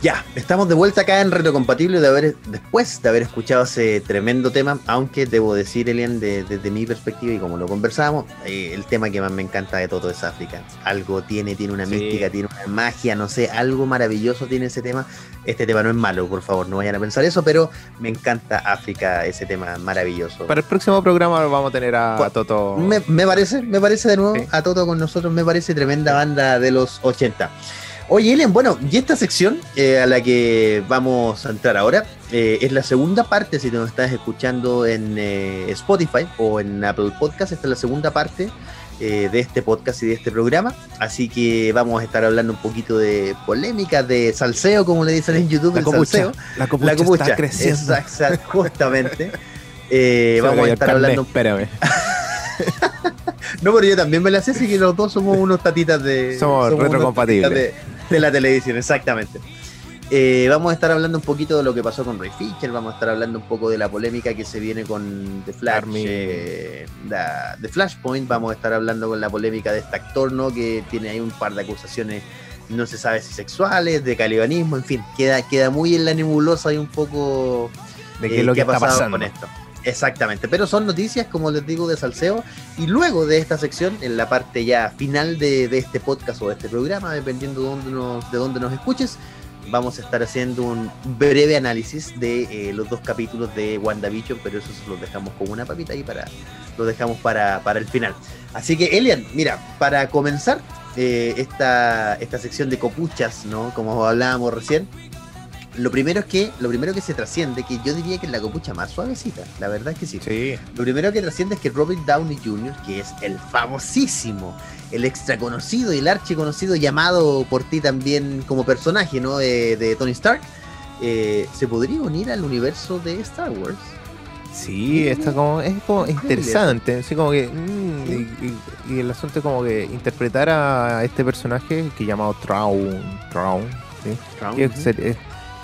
Ya, estamos de vuelta acá en Reto Compatible de haber, después de haber escuchado ese tremendo tema, aunque debo decir, Elian, desde mi perspectiva y como lo conversábamos, eh, el tema que más me encanta de todo es África. Algo tiene, tiene una mística, tiene una magia, no sé, algo maravilloso tiene ese tema. Este tema no es malo, por favor, no vayan a pensar eso, pero me encanta África, ese tema maravilloso. Para el próximo programa vamos a tener a, Toto. Me, parece, me parece de nuevo a Toto con nosotros, me parece tremenda banda de los 80. Oye, Elian, bueno, y esta sección eh, a la que vamos a entrar ahora eh, es la segunda parte, si nos estás escuchando en eh, Spotify o en Apple Podcast, esta es la segunda parte de este podcast y de este programa. Así que vamos a estar hablando un poquito de polémica, de salseo, como le dicen en YouTube, la copucha, La copucha, está creciendo. justamente. vamos a estar hablando. Espérame. no, pero yo también me la sé, así que los dos somos unos tatitas de. Somos, retrocompatibles de la televisión, exactamente. Eh, vamos a estar hablando un poquito de lo que pasó con Ray Fisher, vamos a estar hablando un poco de la polémica que se viene con The Flash, eh, The Flashpoint, vamos a estar hablando con la polémica de este actor, ¿no? Que tiene ahí un par de acusaciones, no se sabe si sexuales, de calibanismo, en fin, queda, queda muy en la nebulosa y un poco de qué, lo eh, que, ha pasado con esto. Exactamente, pero son noticias, como les digo, de salseo. Y luego de esta sección, en la parte ya final de, este podcast o de este programa, dependiendo de dónde, nos, de dónde nos escuches, vamos a estar haciendo un breve análisis de eh, los dos capítulos de WandaVision, pero eso los dejamos como una papita ahí para, dejamos para, para el final. Así que, Elian, mira, para comenzar eh, esta, esta sección de copuchas, ¿no? Como hablábamos recién, lo primero es que, lo primero que se trasciende, que yo diría que es la copucha más suavecita, la verdad es que sí. sí. Lo primero que trasciende es que Robert Downey Jr., que es el famosísimo, el extra conocido y el archi conocido llamado por ti también como personaje, ¿no? de Tony Stark, eh, se podría unir al universo de Star Wars. Sí, está como, es como interesante, así como que, mm, y, el asunto es como que interpretar a este personaje que llamado Traun, Traun, ¿sí? Traun,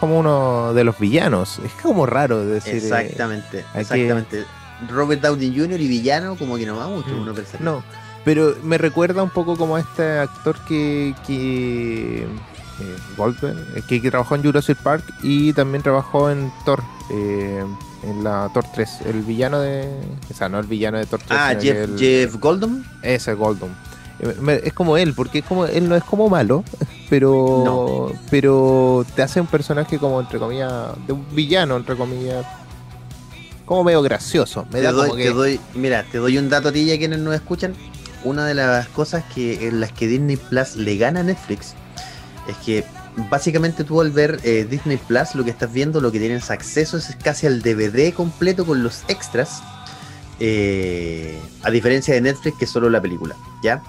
como uno de los villanos. Es como raro decir. Eh, exactamente, exactamente. Robert Downey Jr. y villano, como que no va mucho, mm, uno pensar. No, pero me recuerda un poco como a este actor que. que eh, Goldberg, eh, que, que, trabajó en Jurassic Park y también trabajó en Thor, en la Thor 3, el villano de. O sea, no el villano de Thor 3. Ah, Jeff, Jeff Goldblum. Ese, Goldblum. Es como él, porque es como él no es como malo, pero pero te hace un personaje como entre comillas de un villano entre comillas como medio gracioso. Me te, doy, mira, te doy un dato a ti y a quienes nos escuchan. Una de las cosas que en las que Disney Plus le gana a Netflix es que básicamente tú al ver eh, Disney Plus lo que estás viendo, lo que tienes acceso es casi al DVD completo con los extras eh, a diferencia de Netflix, que es solo la película, ¿ya?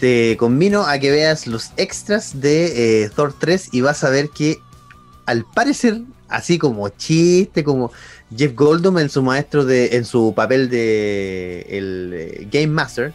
Te convino a que veas los extras de eh, Thor 3 y vas a ver que, al parecer, así como chiste, como Jeff Goldblum en su maestro de, en su papel de el eh, Game Master,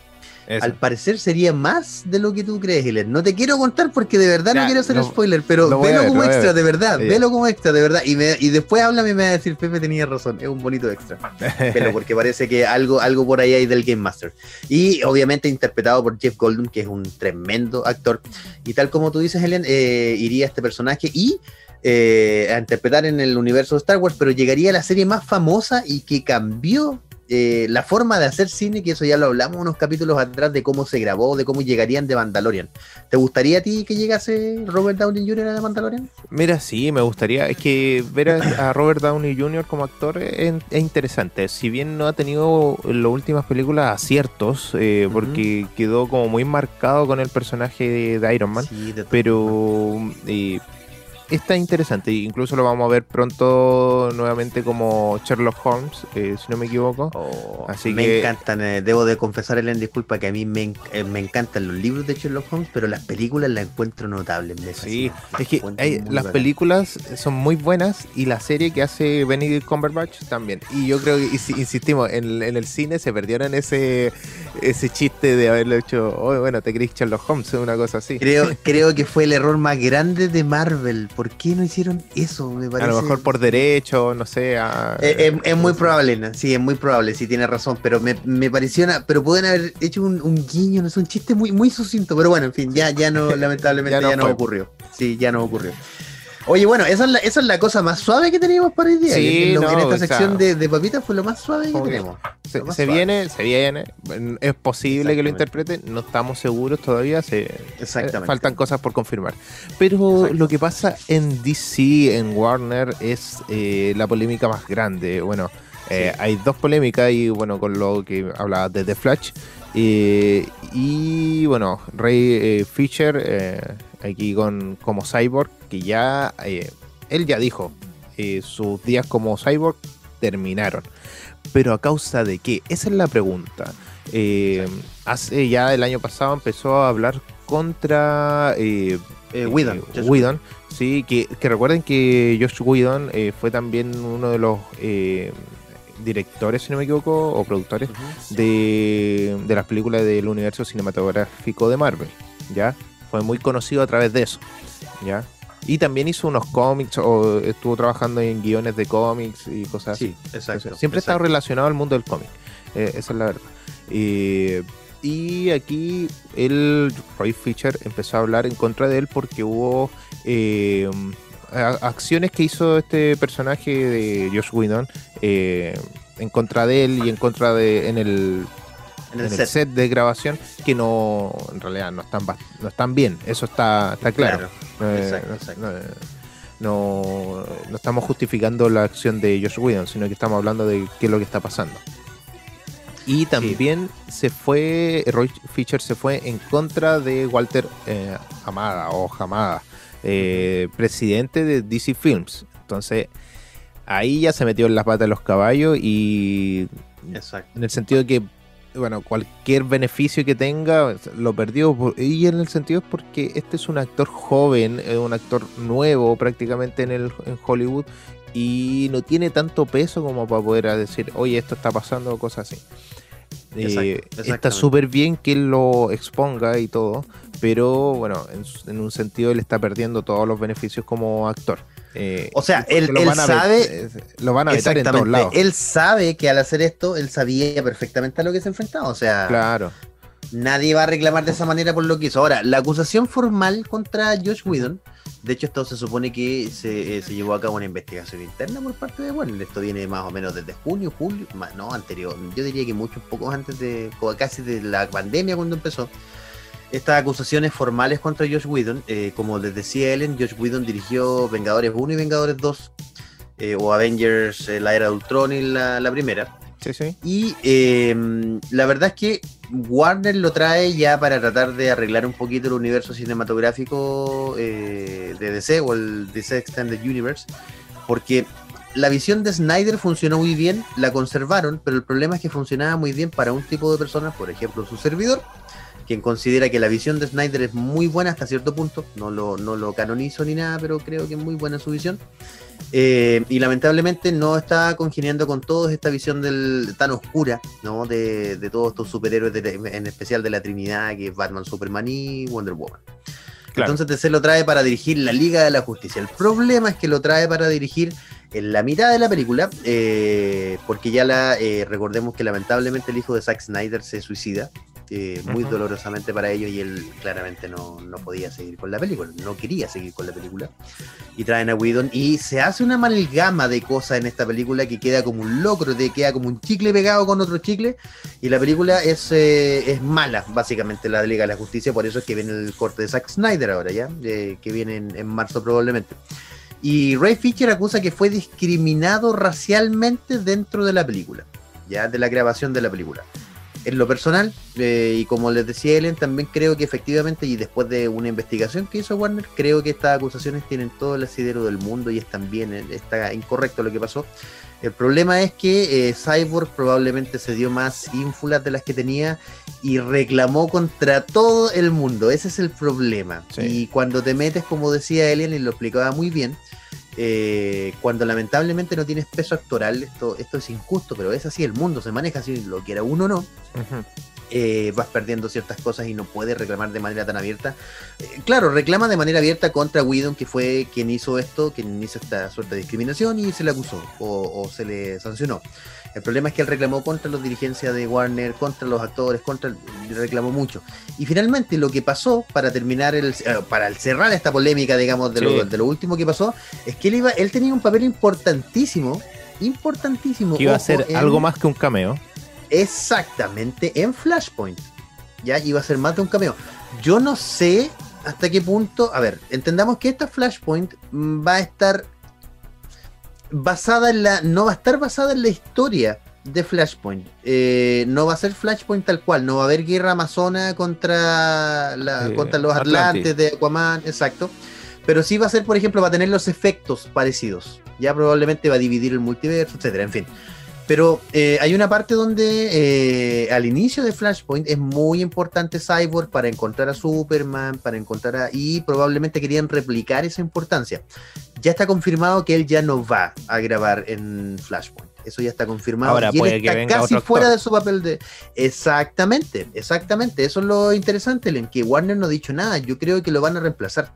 al parecer sería más de lo que tú crees, Hiler. No te quiero contar porque de verdad no quiero hacer spoiler, pero velo como extra, de verdad. Velo como extra, de verdad. Y, y después háblame y me va a decir, Pepe tenía razón, es un bonito extra. pero porque parece que algo, algo por ahí hay del Game Master. Y obviamente interpretado por Jeff Goldblum, que es un tremendo actor. Y tal como tú dices, Helen, eh, iría este personaje y eh, a interpretar en el universo de Star Wars, pero llegaría a la serie más famosa y que cambió eh, la forma de hacer cine, que eso ya lo hablamos unos capítulos atrás de cómo se grabó, de cómo llegarían de Mandalorian. ¿Te gustaría a ti que llegase Robert Downey Jr. a Mandalorian? Mira, sí, me gustaría. Es que ver a, Robert Downey Jr. como actor es, interesante. Si bien no ha tenido en las últimas películas aciertos, eh, porque quedó como muy marcado con el personaje de, Iron Man, pero eh, está interesante. Incluso lo vamos a ver pronto nuevamente como Sherlock Holmes, eh, si no me equivoco. Oh, Así me encantan, eh, debo de confesar, Ellen, disculpa que a mí me, eh, me, encantan los libros de Sherlock Holmes, pero las películas las encuentro notables. sí, es que las películas son muy buenas y la serie que hace Benedict Cumberbatch también. Y yo creo que, insistimos, en, el cine se perdieron ese, ese chiste de haberlo hecho, oh, bueno, te crees Sherlock Holmes, una cosa así. Creo, creo que fue el error más grande de Marvel ¿Por qué no hicieron eso? Me parece... A lo mejor por derecho, no sé. Eh, es, muy probable, sí, es muy probable, sí tiene razón, pero me, me pareció, pero pueden haber hecho un, guiño, no es un chiste muy, muy sucinto, pero bueno, en fin, ya, ya no, lamentablemente ya no, ocurrió. Sí, ya no ocurrió. Oye, bueno, esa es, la, esa es la cosa más suave que teníamos para hoy día. Sí, en, no, esta o sea, sección de, de papitas fue lo más suave que tenemos. Se, viene, se viene. Es posible que lo interpreten, no estamos seguros todavía. Se, Exactamente. eh, faltan cosas por confirmar. Pero lo que pasa en DC, en Warner, es eh, la polémica más grande. Bueno, eh, Sí. hay dos polémicas y bueno, con lo que hablaba de The Flash. eh, y bueno, Ray eh, Fisher, eh, aquí con como Cyborg, que ya, eh, él ya dijo, eh, sus días como Cyborg terminaron. Pero a causa de qué? Esa es la pregunta. Eh, hace ya el año pasado empezó a hablar contra eh, Whedon, Whedon, sí, que, que recuerden que Josh Whedon eh, fue también uno de los eh, directores, si no me equivoco, o productores de, de las películas del universo cinematográfico de Marvel, ¿ya? Fue muy conocido a través de eso, ¿ya? Y también hizo unos cómics o estuvo trabajando en guiones de cómics y cosas así. Sí, exacto. Entonces, siempre exacto. relacionado al mundo del cómic. Eh, esa es la verdad. Eh, y aquí el Roy Fisher empezó a hablar en contra de él porque hubo eh, acciones que hizo este personaje de Josh Whedon eh, en contra de él y en contra de en el, En el set. set de grabación que no en realidad no están no están bien eso está está claro, Eh, Exacto, no- exacto. no- no, no estamos justificando la acción de Josh Whedon, sino que estamos hablando de qué es lo que está pasando. Y también se fue, Roy Fisher se fue en contra de Walter eh, Amada o Hamada, eh, presidente de DC Films. Entonces, ahí ya se metió en las patas de los caballos y Exacto. en el sentido de que, bueno, cualquier beneficio que tenga lo perdió. por- Y en el sentido es porque este es un actor joven, un actor nuevo prácticamente en, el, en Hollywood y no tiene tanto peso como para poder decir, oye, esto está pasando o cosas así. Eh, está súper bien que él lo exponga y todo, pero bueno, en, en un sentido él está perdiendo todos los beneficios como actor. Eh, O sea, él- él van sabe- eh, lo van a vetar en todos Exactamente. lados. Él sabe que al hacer esto, él sabía perfectamente a lo que se enfrentaba. O sea, Claro. nadie va a reclamar de esa manera por lo que hizo. Ahora, la acusación formal contra Josh Whedon, de hecho, esto se supone que se, eh, se llevó a cabo una investigación interna por parte de Warner. Esto viene más o menos desde junio, julio, más, no, anterior. Yo diría que muchos pocos antes de, casi de la pandemia cuando empezó. Estas acusaciones formales contra Josh Whedon, eh, como les decía Ellen, Josh Whedon dirigió Vengadores 1 y Vengadores 2, eh, o Avengers, eh, la era de Ultron y la, la primera. Sí, sí. Y eh, la verdad es que Warner lo trae ya para tratar de arreglar un poquito el universo cinematográfico de DC o el DC Extended Universe, porque la visión de Snyder funcionó muy bien, la conservaron, pero el problema es que funcionaba muy bien para un tipo de personas, por ejemplo su servidor, quien considera que la visión de Snyder es muy buena hasta cierto punto, no lo, no lo canonizo ni nada, pero creo que es muy buena su visión. Eh, y lamentablemente no está congeniando con todos esta visión del, tan oscura, ¿no? De, de todos estos superhéroes, de- en especial de la Trinidad, que es Batman, Superman y Wonder Woman. Claro. Entonces DC lo trae para dirigir la Liga de la Justicia. El problema es que lo trae para dirigir en la mitad de la película, eh, porque ya la eh, recordemos que lamentablemente el hijo de Zack Snyder se suicida. Eh, muy dolorosamente para ellos y él claramente no, no podía seguir con la película, no quería seguir con la película. Y traen a Whedon y se hace una amalgama de cosas en esta película que queda como un locro, de queda como un chicle pegado con otro chicle. Y la película es, eh, es mala, básicamente la Liga de la Justicia, por eso es que viene el corte de Zack Snyder ahora ya, eh, que viene en, en marzo probablemente. Y Ray Fisher acusa que fue discriminado racialmente dentro de la película, ya de la grabación de la película. En lo personal, eh, y como les decía Ellen, también creo que efectivamente, y después de una investigación que hizo Warner, creo que estas acusaciones tienen todo el asidero del mundo y están bien, eh, está incorrecto lo que pasó. El problema es que eh, Cyborg probablemente se dio más ínfulas de las que tenía y reclamó contra todo el mundo. Ese es el problema. Sí. Y cuando te metes, como decía Elian, y lo explicaba muy bien, eh, cuando lamentablemente no tienes peso actoral, esto, esto es injusto, pero es así, el mundo se maneja así, lo quiera uno o no, eh, vas perdiendo ciertas cosas y no puedes reclamar de manera tan abierta. Eh, claro, reclama de manera abierta contra Whedon, que fue quien hizo esto, quien hizo esta suerte de discriminación y se le acusó o, o se le sancionó. El problema es que él reclamó contra los dirigencias de Warner, contra los actores, contra reclamó mucho. Y finalmente lo que pasó para terminar el eh, para cerrar esta polémica, digamos, de, lo, de lo último que pasó, es que él iba, él tenía un papel importantísimo, importantísimo. Que iba a ser algo más que un cameo. Exactamente, en Flashpoint. Ya iba a ser más de un cameo. Yo no sé hasta qué punto. A ver, entendamos que esta Flashpoint va a estar basada en la. No va a estar basada en la historia de Flashpoint. Eh, no va a ser Flashpoint tal cual. No va a haber guerra amazona contra, la, contra los Atlantes de Aquaman. Exacto. Pero sí va a ser, por ejemplo, va a tener los efectos parecidos. Ya probablemente va a dividir el multiverso, etcétera. En fin. Pero eh, hay una parte donde eh, al inicio de Flashpoint es muy importante Cyborg para encontrar a Superman, para encontrar a... y probablemente querían replicar esa importancia. Ya está confirmado que él ya no va a grabar en Flashpoint. Eso ya está confirmado. Ahora y él está casi fuera de su papel de... Exactamente, exactamente. Eso es lo interesante, en que Warner no ha dicho nada. Yo creo que lo van a reemplazar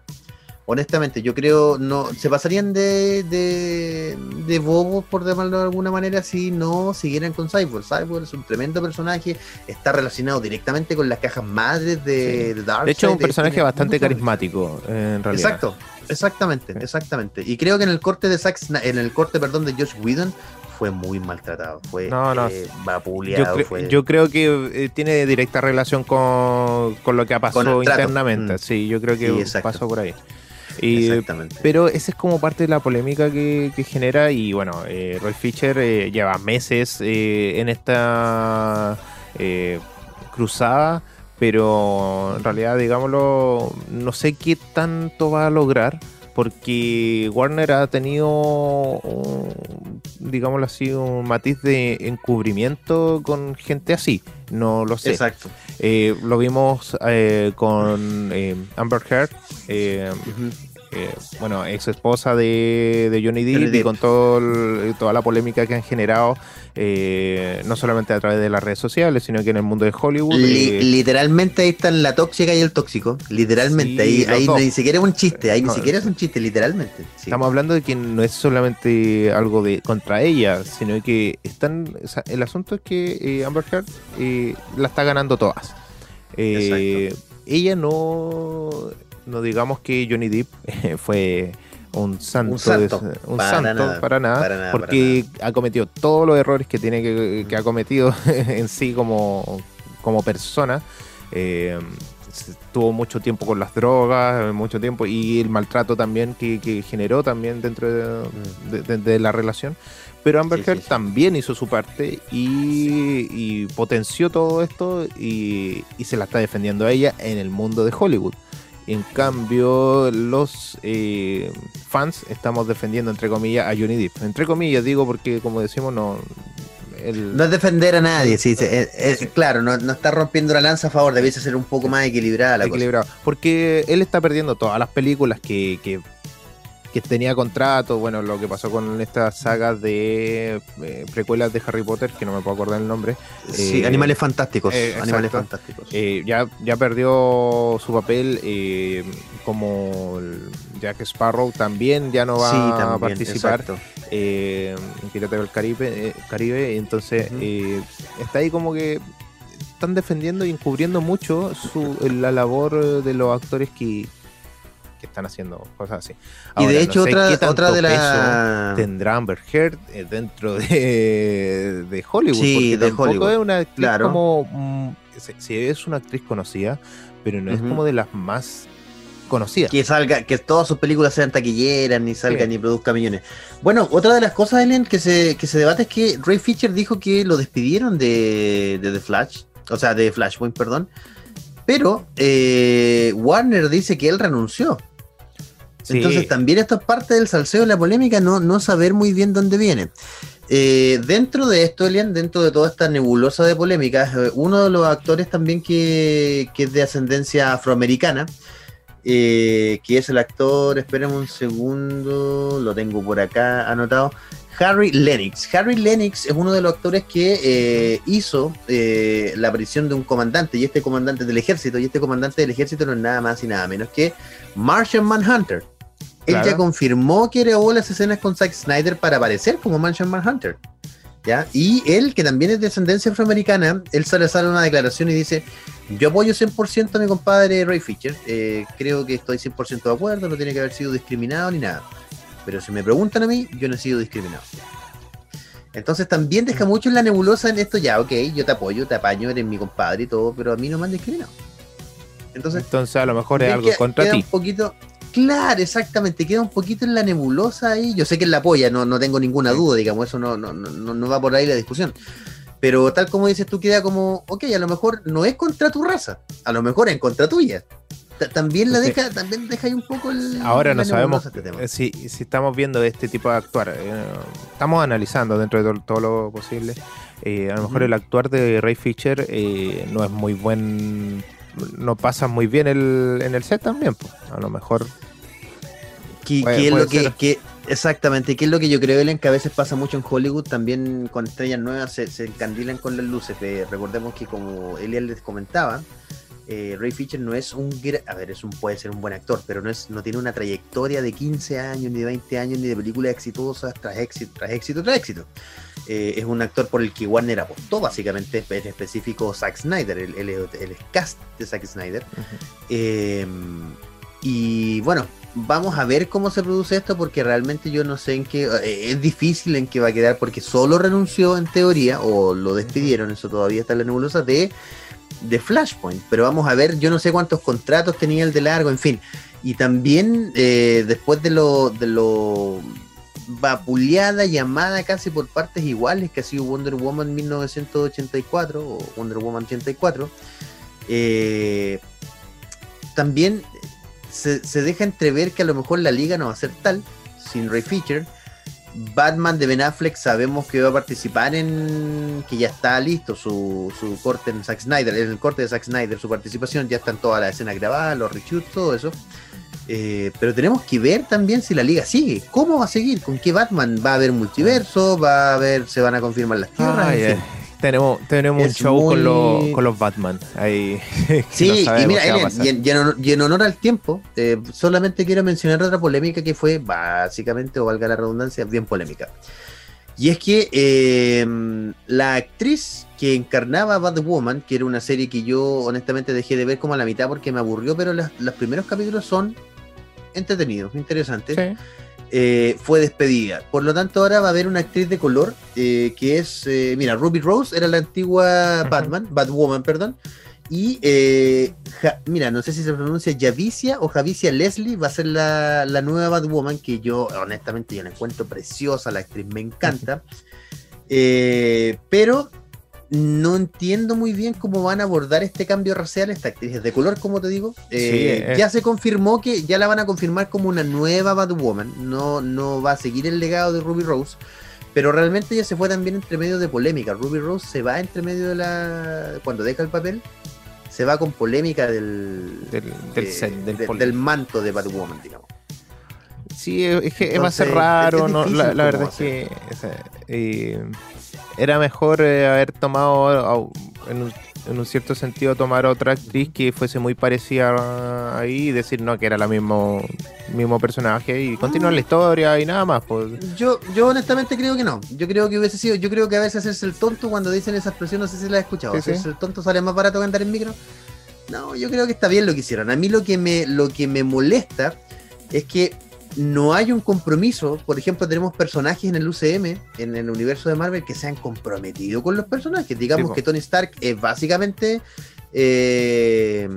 honestamente, yo creo, no se pasarían de, de, de bobos, por llamarlo de alguna manera, si no siguieran con Cyborg. Cyborg es un tremendo personaje, está relacionado directamente con las cajas madres de, de De hecho, es un personaje bastante carismático, en realidad. Exacto, exactamente, exactamente. Y creo que en el corte de Zack, en el corte, perdón, de Josh Whedon, fue muy maltratado, fue no, no. Eh, vapuleado. Yo, yo, creo que eh, tiene directa relación con, con lo que ha pasado internamente. Mm. Sí, yo creo que pasó por ahí. Exactamente. Pero esa es como parte de la polémica que, genera y bueno, eh, Roy Fisher eh, lleva meses eh, en esta eh, cruzada, pero en realidad, digámoslo, no sé qué tanto va a lograr porque Warner ha tenido, digámoslo así, un matiz de encubrimiento con gente así. No lo sé. Exacto. lo vimos con Amber Heard. Eh, bueno, ex esposa de, Johnny Depp, y con todo toda la polémica que han generado, eh, no solamente a través de las redes sociales, sino que en el mundo de Hollywood. Eh, literalmente ahí están la tóxica y el tóxico, literalmente, ahí, ni siquiera es un chiste, ahí ni siquiera es un chiste, literalmente. Estamos hablando de que no es solamente algo de contra ella, sino que están, el asunto es que Amber Heard la está ganando todas. ella no no digamos que Johnny Depp fue un santo, un santo, para, nada, porque ha cometido todos los errores que tiene que, ha cometido en sí como, como persona. Eh, tuvo mucho tiempo con las drogas, mucho tiempo, y el maltrato también que, generó también dentro de, la relación. Pero Amber Heard también hizo su parte y, potenció todo esto y, y, se la está defendiendo a ella en el mundo de Hollywood. En cambio, los eh, fans estamos defendiendo, entre comillas, a Johnny Depp. Entre comillas, digo, porque como decimos, no. No es defender a nadie, sí, claro, no, está rompiendo la lanza a favor, debiese ser un poco más equilibrada la equilibrado, Porque él está perdiendo todas las películas que, que que tenía contrato, bueno, lo que pasó con estas sagas de eh, precuelas de Harry Potter, que no me puedo acordar el nombre. Sí, eh, Animales Fantásticos. Eh, animales Fantásticos. ya, ya perdió su papel como Jack Sparrow, también ya no va a participar en Piratas del Caribe, Caribe entonces está ahí como que están defendiendo y encubriendo mucho su, la labor de los actores que, que están haciendo cosas así. y de hecho, otra, otra de las. Tendrá Amber Heard eh, dentro de, de Hollywood. Sí, de Hollywood. Es una actriz como. Mm, sí, es una actriz conocida, pero no es como de las más conocidas. Que salga, que todas sus películas sean taquilleras, ni salga ni produzca millones. Bueno, otra de las cosas, Ellen, que se, que se debate es que Ray Fisher dijo que lo despidieron de, de The Flash, o sea, de Flashpoint, perdón, pero eh, Warner dice que él renunció. Entonces también esto es parte del salseo de la polémica, no, no saber muy bien dónde viene. Eh, dentro de esto, Elian, dentro de toda esta nebulosa de polémicas, eh, uno de los actores también que, es de ascendencia afroamericana, que es el actor, espérenme un segundo, lo tengo por acá anotado, Harry Lennox. Harry Lennox es uno de los actores que eh, hizo eh, la aparición de un comandante, y este comandante del ejército, y este comandante del ejército no es nada más y nada menos que Martian Manhunter. Él ya confirmó que grabó las escenas con Zack Snyder para aparecer como Martian Manhunter. ¿ya? Y él, que también es de descendencia afroamericana, él sale, sale una declaración y dice, yo apoyo 100% a mi compadre Ray Fisher, eh, creo que estoy 100% de acuerdo, no tiene que haber sido discriminado ni nada. Pero si me preguntan a mí, yo no he sido discriminado. Entonces también deja mm. mucho en la nebulosa en esto ya, ok, yo te apoyo, te apaño, eres mi compadre y todo, pero a mí no me han discriminado. Entonces, Entonces a lo mejor es algo contra ti. Un poquito, claro, exactamente, queda un poquito en la nebulosa ahí. Yo sé que él la apoya, no, no tengo ninguna duda, digamos, eso no, no, no, no va por ahí la discusión. Pero tal como dices tú, queda como, ok, a lo mejor no es contra tu raza, a lo mejor es contra tuya también la deja, también deja ahí un poco el. Ahora no sabemos este si, si, estamos viendo este tipo de actuar. Eh, estamos analizando dentro de todo, lo posible. Eh, a lo mejor el actuar de Ray Fisher eh, no es muy buen. No pasa muy bien el, en el set también. A lo mejor. ¿Qué, es lo que, exactamente, qué es lo que yo creo, Ellen, que a veces pasa mucho en Hollywood, también con estrellas nuevas se, se encandilan con las luces. recordemos que como Eliel les comentaba, eh, Ray Fisher no es un a ver, es un, puede ser un buen actor, pero no es, no tiene una trayectoria de 15 años, ni de 20 añs ni de películas exitosas tras éxito, tras éxito, tras éxito. Eh, es un actor por el que Warner apostó, básicamente, en específico Zack Snyder, el, el, cast de Zack Snyder. Em, y bueno, vamos a ver cómo se produce esto, porque realmente yo no sé en qué. Eh, es difícil en qué va a quedar, porque solo renunció en teoría, o lo despidieron, eso todavía está en la nebulosa, de de Flashpoint, pero vamos a ver, yo no sé cuántos contratos tenía el de largo, en fin. Y también eh, después de lo, de lo vapuleada, llamada casi por partes iguales que ha sido Wonder Woman 1984 o Wonder Woman 84, eh, también se, se, deja entrever que a lo mejor la liga no va a ser tal, sin Ray Feature, Batman de Ben Affleck sabemos que va a participar en. que ya está listo su, su corte en Zack Snyder, en el corte de Zack Snyder, su participación, ya están todas las escenas grabadas, los reshoots, todo eso. Eh, pero tenemos que ver también si la liga sigue. ¿Cómo va a seguir? ¿Con qué Batman? ¿Va a haber multiverso? ¿Va a haber, se van a confirmar las tierras? Tenemos, tenemos un show con, los, Batman. Ahí, sí, y mira, y, en, honor, al tiempo, eh, solamente quiero mencionar otra polémica que fue básicamente, o valga la redundancia, bien polémica. Y es que em, la actriz que encarnaba Batwoman, que era una serie que yo honestamente dejé de ver como a la mitad porque me aburrió, pero los primeros capítulos son entretenidos, interesantes. Sí. Eh, fue despedida. Por lo tanto, ahora va a haber una actriz de color eh, que es, eh, mira, Ruby Rose era la antigua Batman, Batwoman, perdón. Y mira, no sé si se pronuncia Javicia o Javicia Leslie, va a ser la, la, nueva Batwoman, que yo honestamente yo la encuentro preciosa, la actriz me encanta. pero no entiendo muy bien cómo van a abordar este cambio racial esta actriz de color, como te digo. Eh, ya se confirmó que ya la van a confirmar como una nueva Batwoman. No, no va a seguir el legado de Ruby Rose. Pero realmente ya se fue también entre medio de polémica. Ruby Rose se va entre medio de la. Cuando deja el papel, se va con polémica del. Del, manto de Batwoman, digamos. Sí, es que va a ser raro. no, la, verdad es que. Eh, era mejor eh, haber tomado, en un, cierto sentido, tomar otra actriz que fuese muy parecida ahí y decir no, que era la mismo, mismo personaje y continuar la historia y nada más. Pues. Yo, yo honestamente creo que no. Yo creo que hubiese sido, yo creo que a veces hacerse el tonto cuando dicen esa expresión, no sé si la has escuchado. hacerse el tonto sale más barato que andar en micro. No, yo creo que está bien lo que hicieron. A mí lo que me, lo que me molesta es que no hay un compromiso. Por ejemplo, tenemos personajes en el UCM, en el universo de Marvel, que se han comprometido con los personajes. Digamos que Tony Stark es básicamente eh,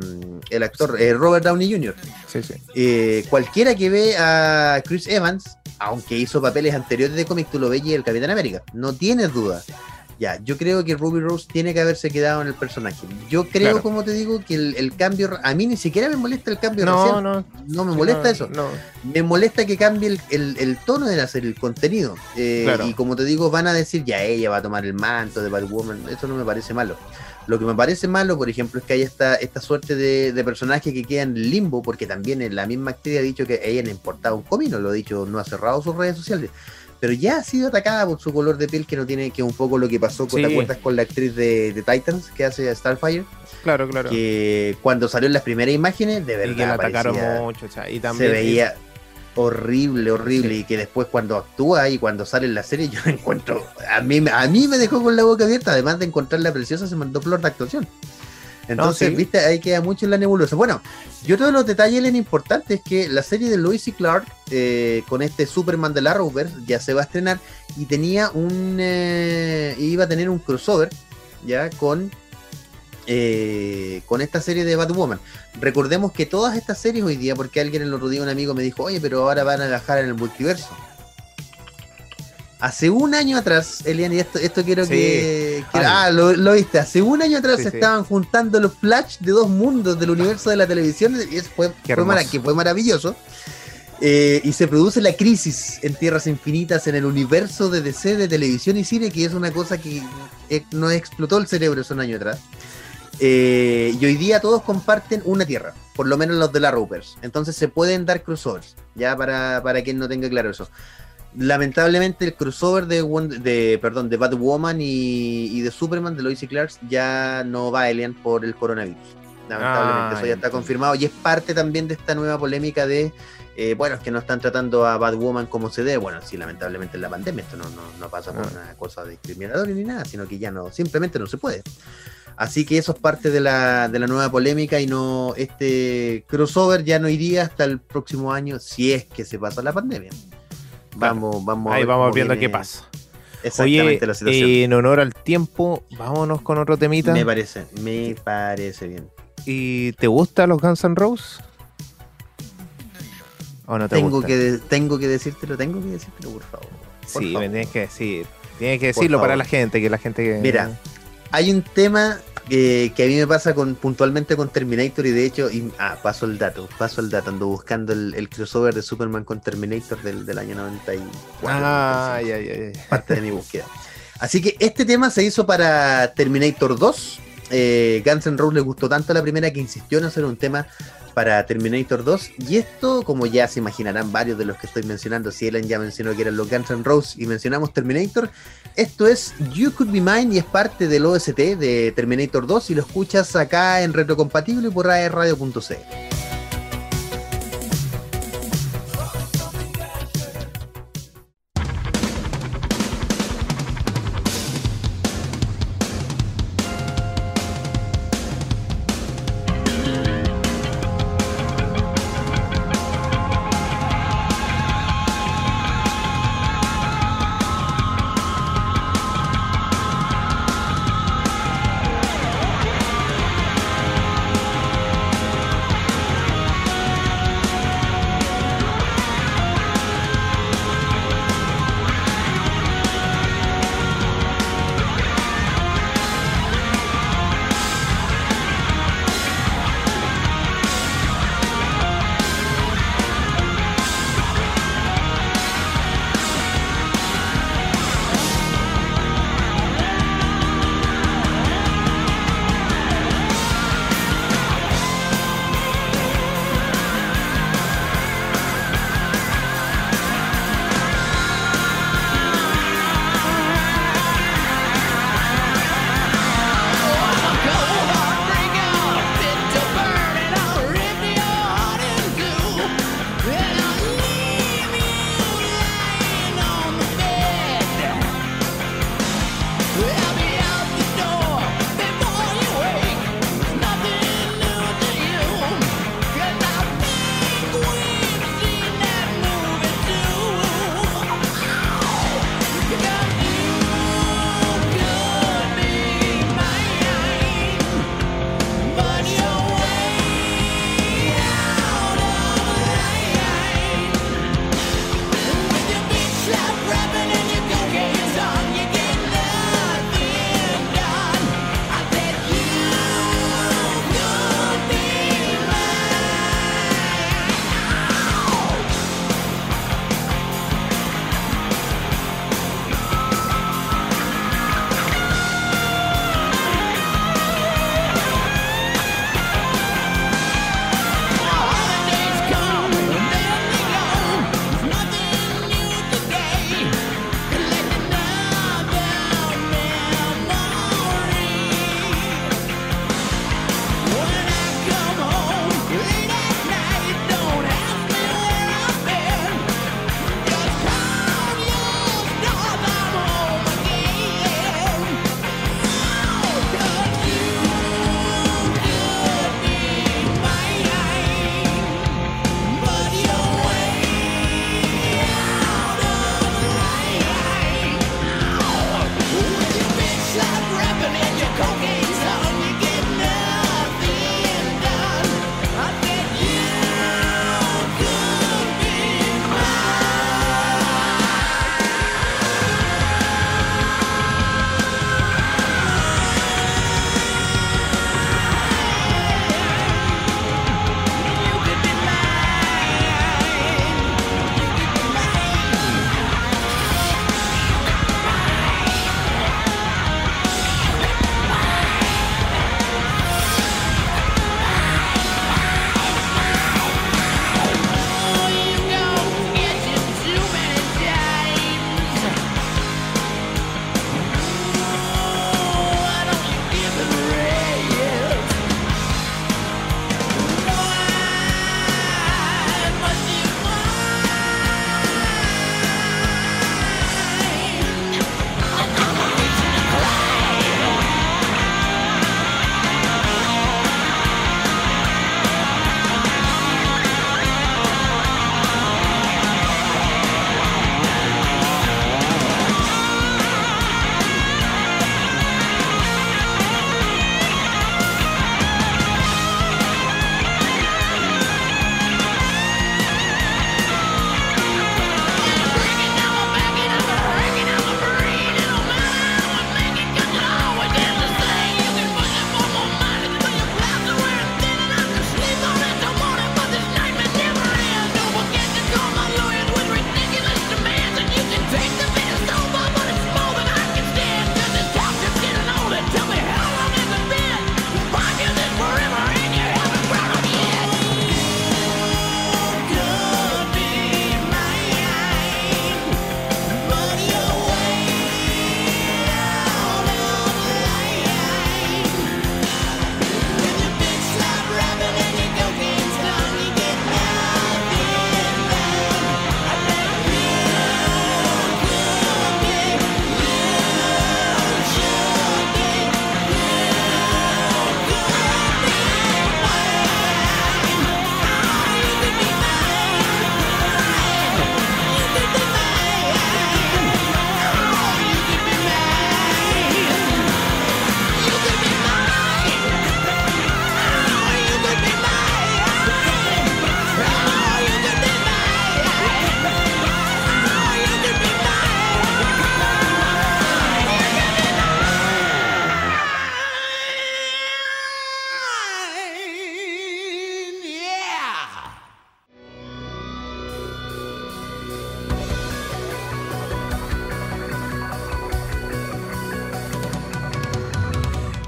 el actor eh, Robert Downey Jr. Eh, cualquiera que ve a Chris Evans, aunque hizo papeles anteriores de cómic, tú lo ves y el Capitán América. No tienes duda. Ya, yo creo que Ruby Rose tiene que haberse quedado en el personaje. Yo creo, como te digo, que el, cambio. A mí ni siquiera me molesta el cambio no, No, no me molesta eso. No. Me molesta que cambie el, tono de hacer el contenido. Eh, y como te digo, van a decir, ya ella va a tomar el manto de Batwoman. Eso no me parece malo. Lo que me parece malo, por ejemplo, es que hay esta, esta suerte de, de personaje que queda en limbo, porque también la misma actriz ha dicho que a ella le importaba un comino, lo ha dicho, no ha cerrado sus redes sociales pero ya ha sido atacada por su color de piel que no tiene que un poco lo que pasó con ¿te con la actriz de, Titans que hace Starfire claro claro. Que cuando salió en las primeras imágenes de verdad y que la atacaron mucho y también se veía horrible, horrible, y que después cuando actúa y cuando sale en la serie yo encuentro, a mí, a mí me dejó con la boca abierta, además de encontrarla preciosa, se mandó flor de actuación. Entonces, viste, ahí queda mucho en la nebulosa. Bueno, yo todos los detalles en importante es que la serie de Lois y Clark eh, con este Superman de la Rover ya se va a estrenar y tenía un eh, iba a tener un crossover ya con eh, con esta serie de Batwoman. Recordemos que todas estas series hoy día, porque alguien el otro día un amigo me dijo, oye, pero ahora van a viajar en el multiverso. Hace un año atrás, Elian, y esto, esto quiero que, Ah, lo, viste. Hace un año atrás se estaban juntando los flash de dos mundos del universo de la televisión y eso fue, fue, maravilloso. Eh, y se produce la crisis en Tierras Infinitas en el universo de DC de televisión y cine, que es una cosa que eh, nos explotó el cerebro hace un año atrás. Eh, y hoy día todos comparten una tierra, por lo menos los de la Ropers. Entonces se pueden dar crossovers, ya para, para quien no tenga claro eso lamentablemente el crossover de, de perdón de Batwoman y, de Superman de Lois y Clark ya no va a Elian por el coronavirus. Lamentablemente, eso ya está confirmado y es parte también de esta nueva polémica de, eh, bueno, es que no están tratando a Batwoman como se debe. Bueno, sí, lamentablemente en la pandemia esto no, no, pasa por ah. una cosa discriminatoria ni nada, sino que ya no, simplemente no se puede. Así que eso es parte de la, de la nueva polémica y no este crossover ya no iría hasta el próximo año si es que se pasa la pandemia. Vamos, vamos. Ahí vamos viendo qué pasa. Exactamente la situación. en honor al tiempo, vámonos con otro temita. Me parece, me parece bien. ¿Y te gustan los Guns N' Roses? ¿O no te tengo que tengo que decírtelo, tengo que decírtelo, por favor. sí, me tienes que decir. Tienes que decirlo para la gente, que la gente que. Mira, hay un tema que a mí me pasa con puntualmente con Terminator y de hecho, y, ah, paso el dato, paso el dato, ando buscando el, crossover de Superman con Terminator del, del año 94. Ah, ay, ay, ay. Parte de mi búsqueda. Así que este tema se hizo para Terminator 2. Eh, Guns N' Roses le gustó tanto la primera que insistió en hacer un tema para Terminator 2. Y esto, como ya se imaginarán varios de los que estoy mencionando, si Ellen ya mencionó que eran los Guns N' Roses y mencionamos Terminator, esto es You Could Be Mine y es parte del OST de Terminator 2 y lo escuchas acá en Retrocompatible y por radio.c.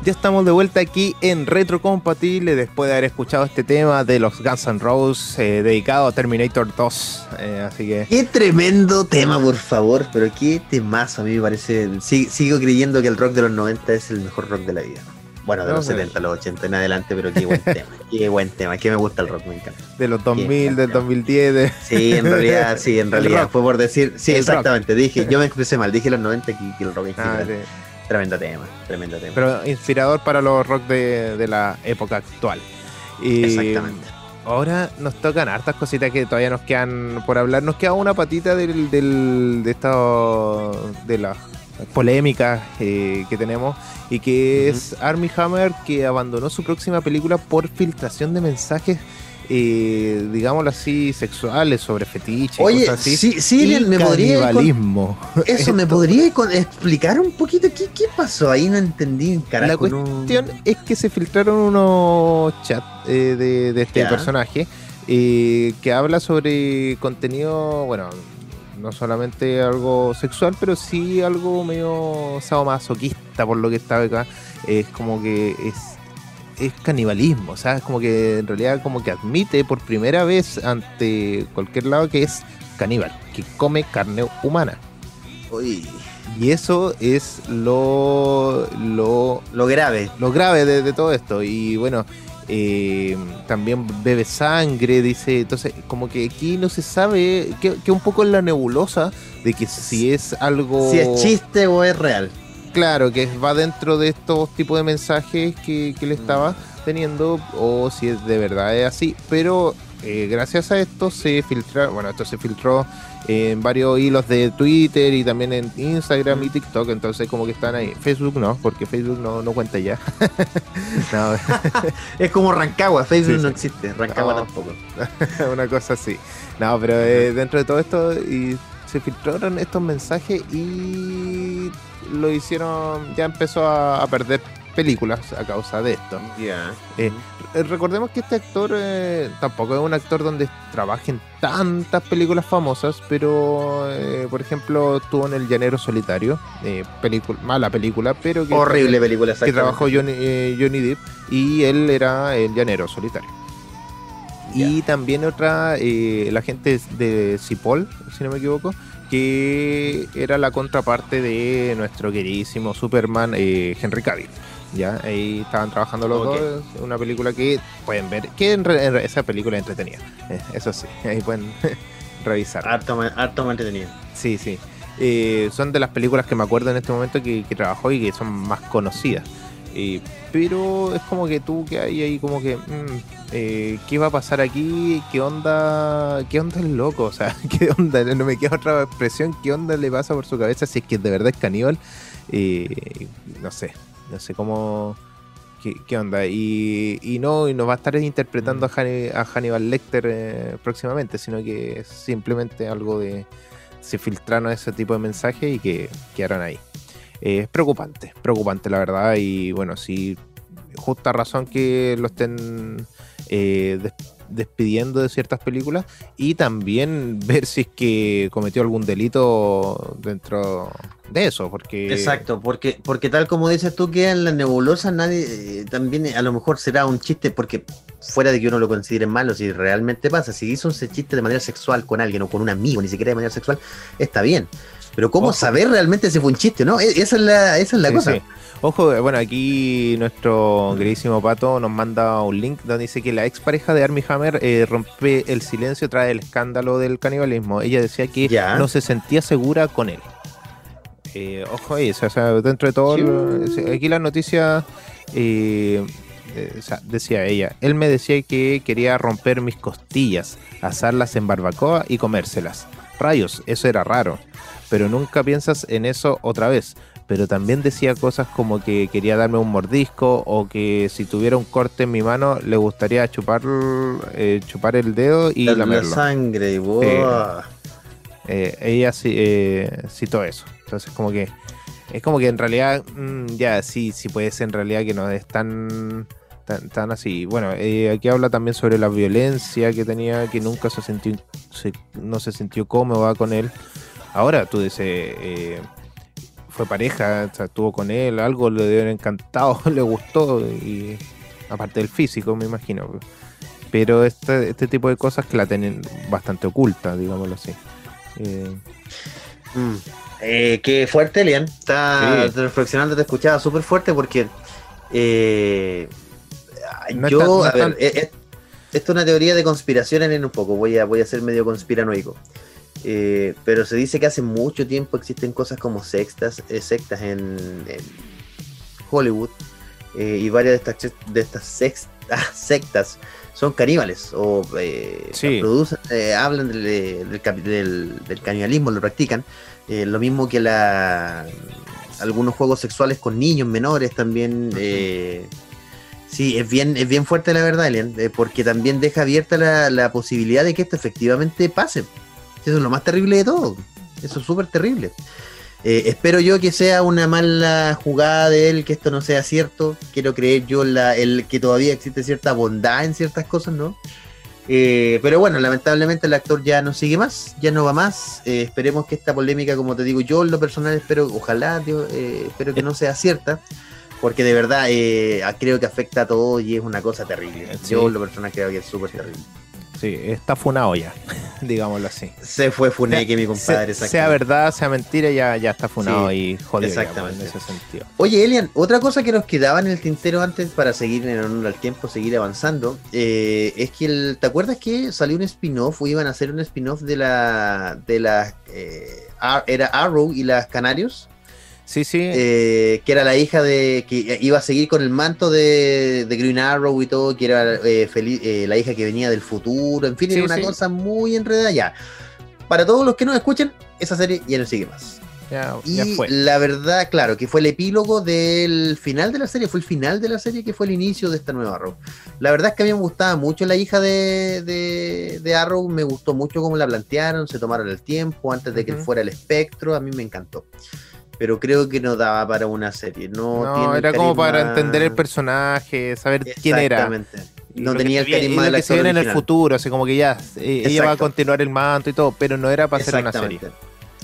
Ya estamos de vuelta aquí en Retrocompatible después de haber escuchado este tema de los Guns N' Roses eh, dedicado a Terminator 2. Eh, así que. Qué tremendo tema, por favor, pero qué temazo a mí me parece. sigo creyendo que el rock de los 90 es el mejor rock de la vida. Bueno, de los 70, los 80 en adelante, pero qué buen tema. Qué buen tema. Que me gusta el rock, me encanta. De los 2000, del 2010. Sí, en realidad, sí, en realidad. Fue por decir. Sí, exactamente. Dije, yo me expresé mal. Dije los 90 que, el rock en ah, Tremendo tema, tremendo tema. Pero inspirador para los rock de, la época actual. Y Exactamente. Ahora nos tocan hartas cositas que todavía nos quedan por hablar. Nos queda una patita del, del de esta de las polémicas eh, que tenemos y que es Army Hammer que abandonó su próxima película por filtración de mensajes eh, digámoslo así, sexuales, sobre fetiches, Oye, así. Sí, sí, me podría. Eso, ¿me podría explicar un poquito qué, qué pasó ahí? No entendí, carajo. La cuestión es que se filtraron unos chats eh, de, este personaje eh, que habla sobre contenido, bueno, no solamente algo sexual, pero sí algo medio sadomasoquista, por lo que estaba acá. Es como que es es canibalismo, o sea, es como que en realidad como que admite por primera vez ante cualquier lado que es caníbal, que come carne humana. Y eso es lo, lo, lo grave. Lo grave de, todo esto. Y bueno, eh, también bebe sangre, dice. Entonces, como que aquí no se sabe, que, que un poco es la nebulosa de que si es algo. Si es chiste o es real. Claro, que va dentro de estos tipos de mensajes que, que le estaba teniendo, o si es de verdad es así. Pero eh, gracias a esto se filtra, bueno, esto se filtró en varios hilos de Twitter y también en Instagram y TikTok, entonces como que están ahí. Facebook no, porque Facebook no, no cuenta ya. es como Rancagua, Facebook no existe, Rancagua tampoco. Una cosa así. No, pero eh, dentro de todo esto y se filtraron estos mensajes y lo hicieron, ya empezó a, perder películas a causa de esto. Ya. Eh, recordemos que este actor eh, tampoco es un actor donde trabaje en tantas películas famosas, pero eh, por ejemplo estuvo en El Llanero Solitario, película, mala película, pero que horrible película, que trabajó Johnny, Johnny Depp y él era el Llanero Solitario. Y también otra, la gente de Cipoll, si no me equivoco, que era la contraparte de nuestro queridísimo Superman eh, Henry Cavill. Ya, ahí estaban trabajando los dos. Una película que pueden ver, que en, esa película es entretenida. Eh, eso sí, ahí pueden revisar. Harto, harto entretenida. Sí, sí. Eh, son de las películas que me acuerdo en este momento que, que trabajó y que son más conocidas. Pero es como que tú que hay ahí como que mm, eh, qué va a pasar aquí, qué onda, qué onda el loco, o sea, qué onda, no me queda otra expresión, qué onda le pasa por su cabeza si es que de verdad es caníbal, eh, no sé, no sé cómo, qué, onda, y, y, no, y no va a estar interpretando a, Hannibal Lecter eh, próximamente, sino que es simplemente algo de, se filtraron ese tipo de mensajes y que quedaron ahí. Es preocupante, preocupante la verdad, y bueno, si justa razón que lo estén eh, despidiendo de ciertas películas y también ver si es que cometió algún delito dentro de eso, porque... Exacto, porque, porque tal como dices tú, que en la nebulosa nadie, eh, también a lo mejor será un chiste, porque fuera de que uno lo considere malo, si realmente pasa, si hizo ese chiste de manera sexual con alguien o con un amigo, ni siquiera de manera sexual, está bien. Pero ¿cómo saber realmente si fue un chiste, no? E, esa es la, esa es la cosa. Ojo, bueno, aquí nuestro queridísimo Pato nos manda un link donde dice que la ex pareja de Armie Hammer eh, rompe el silencio tras el escándalo del canibalismo. Ella decía que no se sentía segura con él. Eh, ojo ahí, o sea, dentro de todo, aquí la noticia eh, decía ella, él me decía que quería romper mis costillas, asarlas en barbacoa y comérselas. Rayos, eso era raro, pero nunca piensas en eso otra vez pero también decía cosas como que quería darme un mordisco o que si tuviera un corte en mi mano le gustaría chupar eh, chupar el dedo y la, lamerlo. La sangre, eh, ella eh, citó eso. Entonces como que es como que en realidad mm, ya sí, sí puede ser en realidad que no es tan tan, así. Bueno, aquí habla también sobre la violencia que tenía, que nunca se sintió no se sintió cómoda con él. Ahora tú dices fue pareja, o sea, estuvo con él, algo le debe haber encantado, le gustó, y aparte del físico, me imagino. Pero este, este tipo de cosas que la tienen bastante oculta, digámoslo así. Eh, mm. eh, qué fuerte, Elian. Está reflexionando, te escuchaba súper fuerte porque eh, yo, a ver, esto es una teoría de conspiración en un poco, voy a, voy a ser medio conspiranoico. Pero se dice que hace mucho tiempo existen cosas como sectas, sectas en, Hollywood y varias de estas, de estas sectas son caníbales o eh, producen, eh, hablan del, del, canibalismo, lo practican. Eh, lo mismo que la algunos juegos sexuales con niños menores también. sí, es bien, es bien fuerte la verdad, Elian, porque también deja abierta la, la, posibilidad de que esto efectivamente pase. Eso es lo más terrible de todo. Eso es súper terrible. Eh, espero yo que sea una mala jugada de él, que esto no sea cierto. Quiero creer yo la, el, que todavía existe cierta bondad en ciertas cosas, ¿no? Eh, pero bueno, lamentablemente el actor ya no sigue más, ya no va más. Eh, esperemos que esta polémica, como te digo, yo en lo personal espero, ojalá, espero que no sea cierta, porque de verdad creo que afecta a todos y es una cosa terrible. Yo en lo personal creo que es súper terrible. Sí, está funado ya, digámoslo así. Se fue Funeque, mi compadre. sea verdad, sea mentira, ya, ya está funado y jodido. Exactamente. en ese sentido. Oye, Elian, otra cosa que nos quedaba en el tintero antes para seguir en honor al tiempo, seguir avanzando, eh, es que el, ¿te acuerdas que salió un spin-off o iban a hacer un spin-off de la de la eh, era Arrow y las Canarios? Sí, sí. Eh, que era la hija de. que iba a seguir con el manto de, Green Arrow y todo, que era eh, eh, la hija que venía del futuro. En fin, era una cosa muy enredada ya. Para todos los que nos escuchen, esa serie ya no sigue más. Ya, y fue. la verdad, claro, que fue el epílogo del final de la serie, fue el final de la serie que fue el inicio de esta nueva Arrow. La verdad es que a mí me gustaba mucho la hija de, de, Arrow, me gustó mucho cómo la plantearon, se tomaron el tiempo antes de que fuera el espectro, a mí me encantó pero creo que no daba para una serie. No, era como para entender el personaje, saber quién era. Exactamente. No tenía el carisma de la que se viene en el futuro, así como que ya eh, ella va a continuar el manto y todo, pero no era para hacer una serie.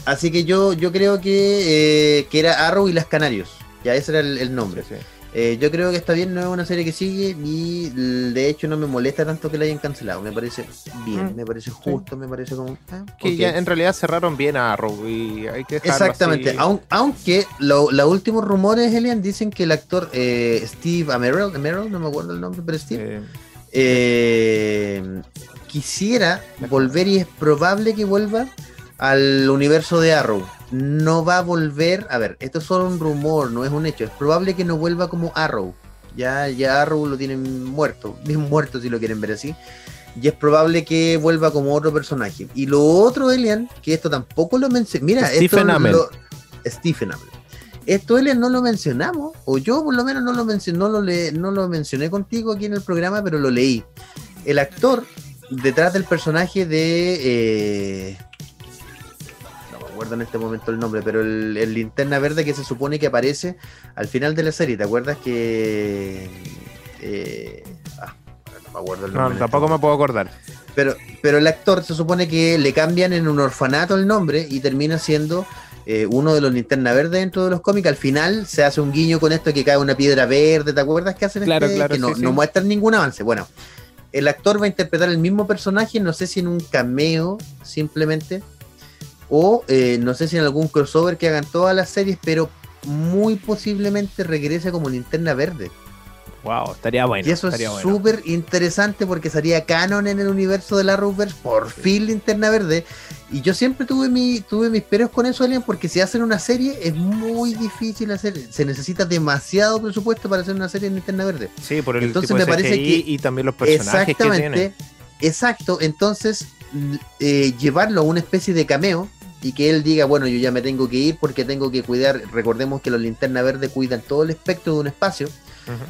Así que yo, yo creo que, eh, que era Arrow y las Canarios. Ya ese era el, nombre. Sí. Eh, yo creo que está bien, no es una serie que sigue y de hecho no me molesta tanto que la hayan cancelado. Me parece bien, mm. me parece justo, me parece como. Ah, que ya en realidad cerraron bien a Arrow y hay que Exactamente, aunque los últimos rumores, Elian, dicen que el actor eh, Steve Amerald, no me acuerdo el nombre, pero Steve, eh, quisiera volver y es probable que vuelva al universo de Arrow no va a volver. A ver, esto es solo un rumor, no es un hecho. Es probable que no vuelva como Arrow. Ya, ya Arrow lo tienen muerto, bien muerto si lo quieren ver así. Y es probable que vuelva como otro personaje. Y lo otro, Elian, que esto tampoco lo mencioné. Mira, Stephen lo, Stephen Amell. Esto, Elian, no lo mencionamos, o yo por lo menos no lo, mencioné, no lo, no lo mencioné contigo aquí en el programa, pero lo leí. El actor detrás del personaje de. Eh, acuerdo en este momento el nombre, pero el, linterna verde que se supone que aparece al final de la serie, ¿te acuerdas que... Eh, ah, no me acuerdo el nombre. No, tampoco me puedo acordar. Pero, pero el actor se supone que le cambian en un orfanato el nombre y termina siendo eh, uno de los linterna verde dentro de los cómics. Al final se hace un guiño con esto que cae una piedra verde, ¿te acuerdas que hacen claro, este? Claro, que no, no muestran ningún avance. Bueno, el actor va a interpretar el mismo personaje, no sé si en un cameo simplemente, o eh, no sé si en algún crossover que hagan todas las series, pero muy posiblemente regrese como linterna verde. Wow, estaría bueno. Y eso es súper interesante porque sería canon en el universo de la Arrowverse, por fin linterna verde. Y yo siempre tuve mi, tuve mis peros con eso, Alien, porque si hacen una serie es muy difícil hacer, se necesita demasiado presupuesto para hacer una serie en linterna verde. Sí, por el entonces me parece que y también los personajes exactamente, Exacto, entonces eh, llevarlo a una especie de cameo y que él diga, bueno, yo ya me tengo que ir porque tengo que cuidar, recordemos que los linterna verde cuidan todo el espectro de un espacio,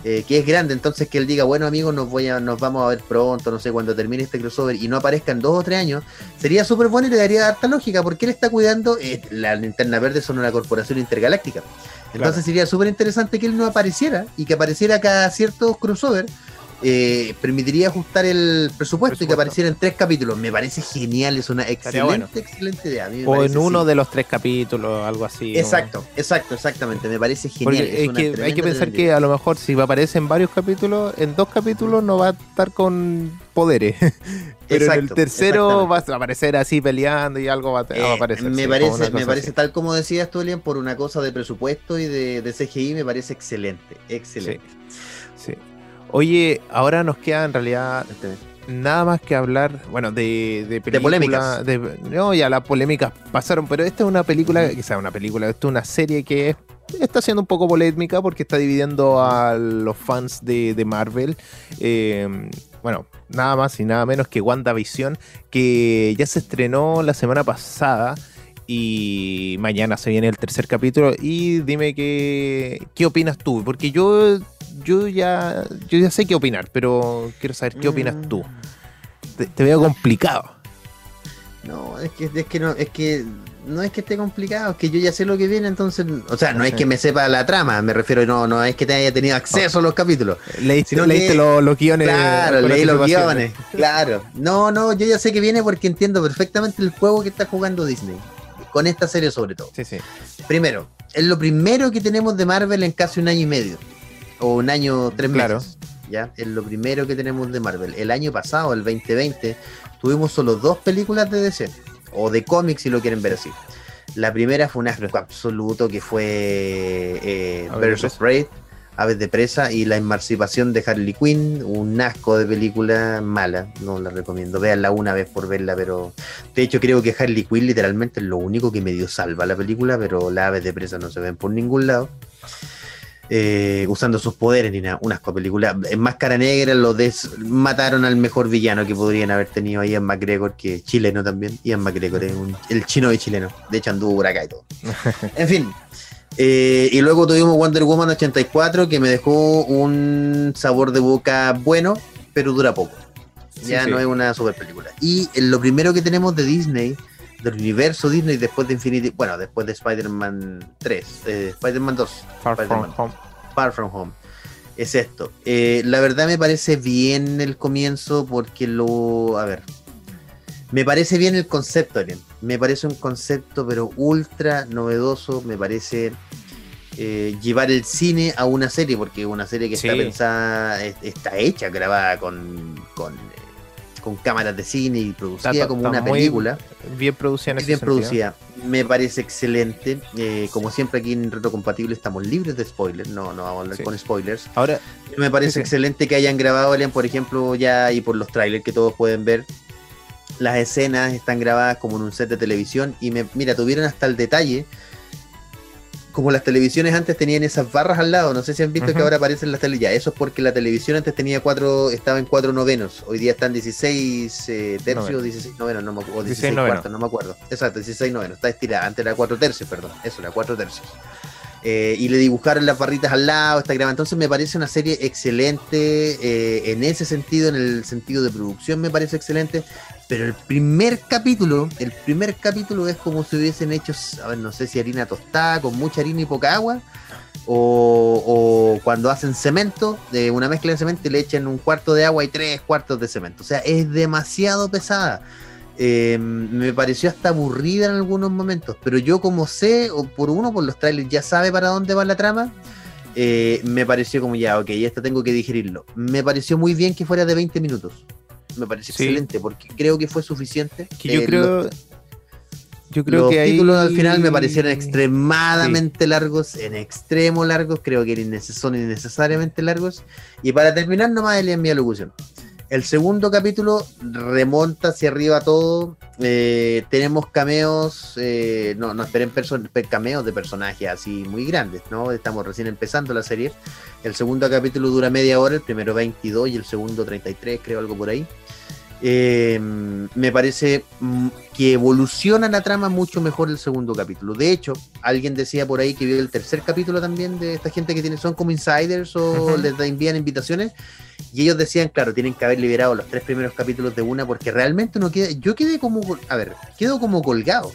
eh, que es grande, entonces que él diga, bueno amigos, nos, voy a, nos vamos a ver pronto, no sé, cuando termine este crossover y no aparezca en dos o tres años, sería súper bueno y le daría harta lógica, porque él está cuidando, eh, la linterna verde son una corporación intergaláctica, entonces sería súper interesante que él no apareciera y que apareciera cada cierto crossover eh, permitiría ajustar el presupuesto, y que apareciera en tres capítulos. Me parece genial, es una excelente, excelente idea. o en uno de los tres capítulos, algo así. Exacto, exacto, exactamente. Me parece genial. que hay que pensar que a lo mejor si va a aparecer en varios capítulos, en dos capítulos no va a estar con poderes. Pero en el tercero va a aparecer así peleando y algo va, a eh, aparecer. Me parece, me parece tal como decías tú, Elian, por una cosa de presupuesto y de, de CGI, me parece excelente. Excelente. sí. Oye, ahora nos queda en realidad nada más que hablar, bueno, de, de, de polémicas. no, ya las polémicas pasaron, pero esta es una película, quizá una película, esta es una serie que está siendo un poco polémica porque está dividiendo a los fans de, Marvel. Eh, bueno, nada más y nada menos que WandaVision, que ya se estrenó la semana pasada y mañana se viene el tercer capítulo y dime qué, qué opinas tú, porque yo yo ya, yo ya sé qué opinar, pero quiero saber qué opinas tú. Te, veo complicado. No, es que, es que no, es que no es que esté complicado, es que yo ya sé lo que viene, entonces, o sea, no es que me sepa la trama, me refiero, no, no es que te haya tenido acceso a los capítulos. Leíste, leíste los, guiones. Claro, leí los guiones, claro. No, no, yo ya sé que viene porque entiendo perfectamente el juego que está jugando Disney, con esta serie sobre todo. Sí, sí. Primero, es lo primero que tenemos de Marvel en casi un año y medio o un año, tres meses. ¿ya? Es lo primero que tenemos de Marvel. El año pasado, el 2020, tuvimos solo dos películas de DC, o de cómics si lo quieren ver así. La primera fue un asco absoluto que fue eh, Birds of Prey, Aves de Presa y la emancipación de Harley Quinn, un asco de película mala, no la recomiendo, véanla una vez por verla, pero de hecho creo que Harley Quinn literalmente es lo único que medio salva la película, pero las Aves de Presa no se ven por ningún lado. Eh, usando sus poderes ni nada. Una película en Máscara Negra lo des mataron al mejor villano que podrían haber tenido ahí en McGregor, que es chileno también. Ian McGregor es el chino y chileno. De hecho, anduvo por acá y todo. en fin. Eh, y luego tuvimos Wonder Woman 84, que me dejó un sabor de boca bueno, pero dura poco. Ya no es una super película. Y lo primero que tenemos de Disney, del universo Disney después de Infinity, bueno, después de Spider-Man 3, eh, Spider-Man 2, Far From Home. Far From Home. Es esto. Eh, la verdad me parece bien el comienzo porque lo. A ver. Me parece bien el concepto, Ariel. Me parece un concepto, pero ultra novedoso. Me parece eh, llevar el cine a una serie, porque una serie que está pensada, está hecha, grabada con, con con cámaras de cine y producida como una película. Bien producida en Bien producida. Me parece excelente. Eh, como siempre aquí en Retrocompatible estamos libres de spoilers, no, no vamos a hablar con spoilers. Ahora, me parece excelente que hayan grabado, por ejemplo, ya y por los trailers que todos pueden ver. Las escenas están grabadas como en un set de televisión y me, mira, tuvieron hasta el detalle como las televisiones antes tenían esas barras al lado, no sé si han visto que ahora aparecen las televisiones. Eso es porque la televisión antes tenía cuatro, estaba en cuatro novenos, hoy día están 16 eh, tercios, 16 novenos, no me, o 16, cuartos, no me acuerdo. Exacto, 16 novenos, está estirada, antes era cuatro tercios, perdón, eso era cuatro tercios. Eh, y le dibujaron las barritas al lado, está grabada. Entonces me parece una serie excelente eh, en ese sentido, en el sentido de producción me parece excelente. Pero el primer capítulo, el primer capítulo es como si hubiesen hecho, a ver, no sé si harina tostada con mucha harina y poca agua. O, cuando hacen cemento, de una mezcla de cemento le echan un cuarto de agua y tres cuartos de cemento. O sea, es demasiado pesada. Em, me pareció hasta aburrida en algunos momentos, pero yo como sé, o por uno, por los trailers, ya sabe para dónde va la trama, eh, me pareció como ya, ok, esto tengo que digerirlo. Me pareció muy bien que fuera de 20 minutos. Me pareció excelente, porque creo que fue suficiente. Que yo eh, creo... yo creo los que títulos al final me parecieron extremadamente largos, en extremo largos, creo que son innecesariamente largos. Y para terminar, nomás en mi alocución. El segundo capítulo remonta hacia arriba todo. Eh, tenemos cameos, eh, no, no esperen cameos de personajes así muy grandes, ¿no? Estamos recién empezando la serie. El segundo capítulo dura media hora, el primero 22 y el segundo 33, creo, algo por ahí. Eh, me parece mm, que evoluciona la trama mucho mejor el segundo capítulo. De hecho, alguien decía por ahí que vio el tercer capítulo también de esta gente que tiene, son como insiders o les envían invitaciones. Y ellos decían, claro, tienen que haber liberado los tres primeros capítulos de una porque realmente no queda. Yo quedé como. A ver, quedo como colgado.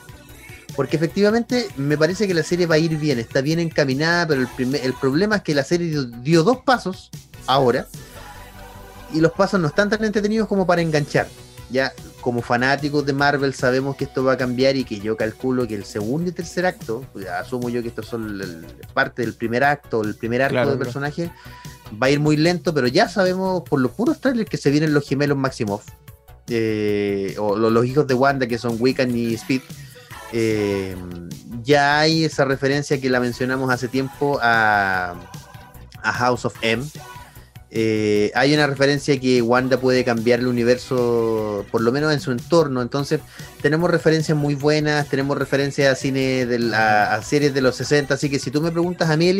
Porque efectivamente me parece que la serie va a ir bien, está bien encaminada, pero el, el problema es que la serie dio dos pasos ahora y los pasos no están tan entretenidos como para enganchar. Ya como fanáticos de Marvel sabemos que esto va a cambiar y que yo calculo que el segundo y tercer acto, pues, asumo yo que estos son parte del primer acto, el primer arco del personaje, va a ir muy lento, pero ya sabemos por los puros trailers que se vienen los gemelos Maximoff, eh, o los, hijos de Wanda que son Wiccan y Speed. Eh, ya hay esa referencia que la mencionamos hace tiempo a, a House of M, eh, hay una referencia que Wanda puede cambiar el universo, por lo menos en su entorno. Entonces, tenemos referencias muy buenas, tenemos referencias a cine de a, series de los 60. Así que si tú me preguntas a mí,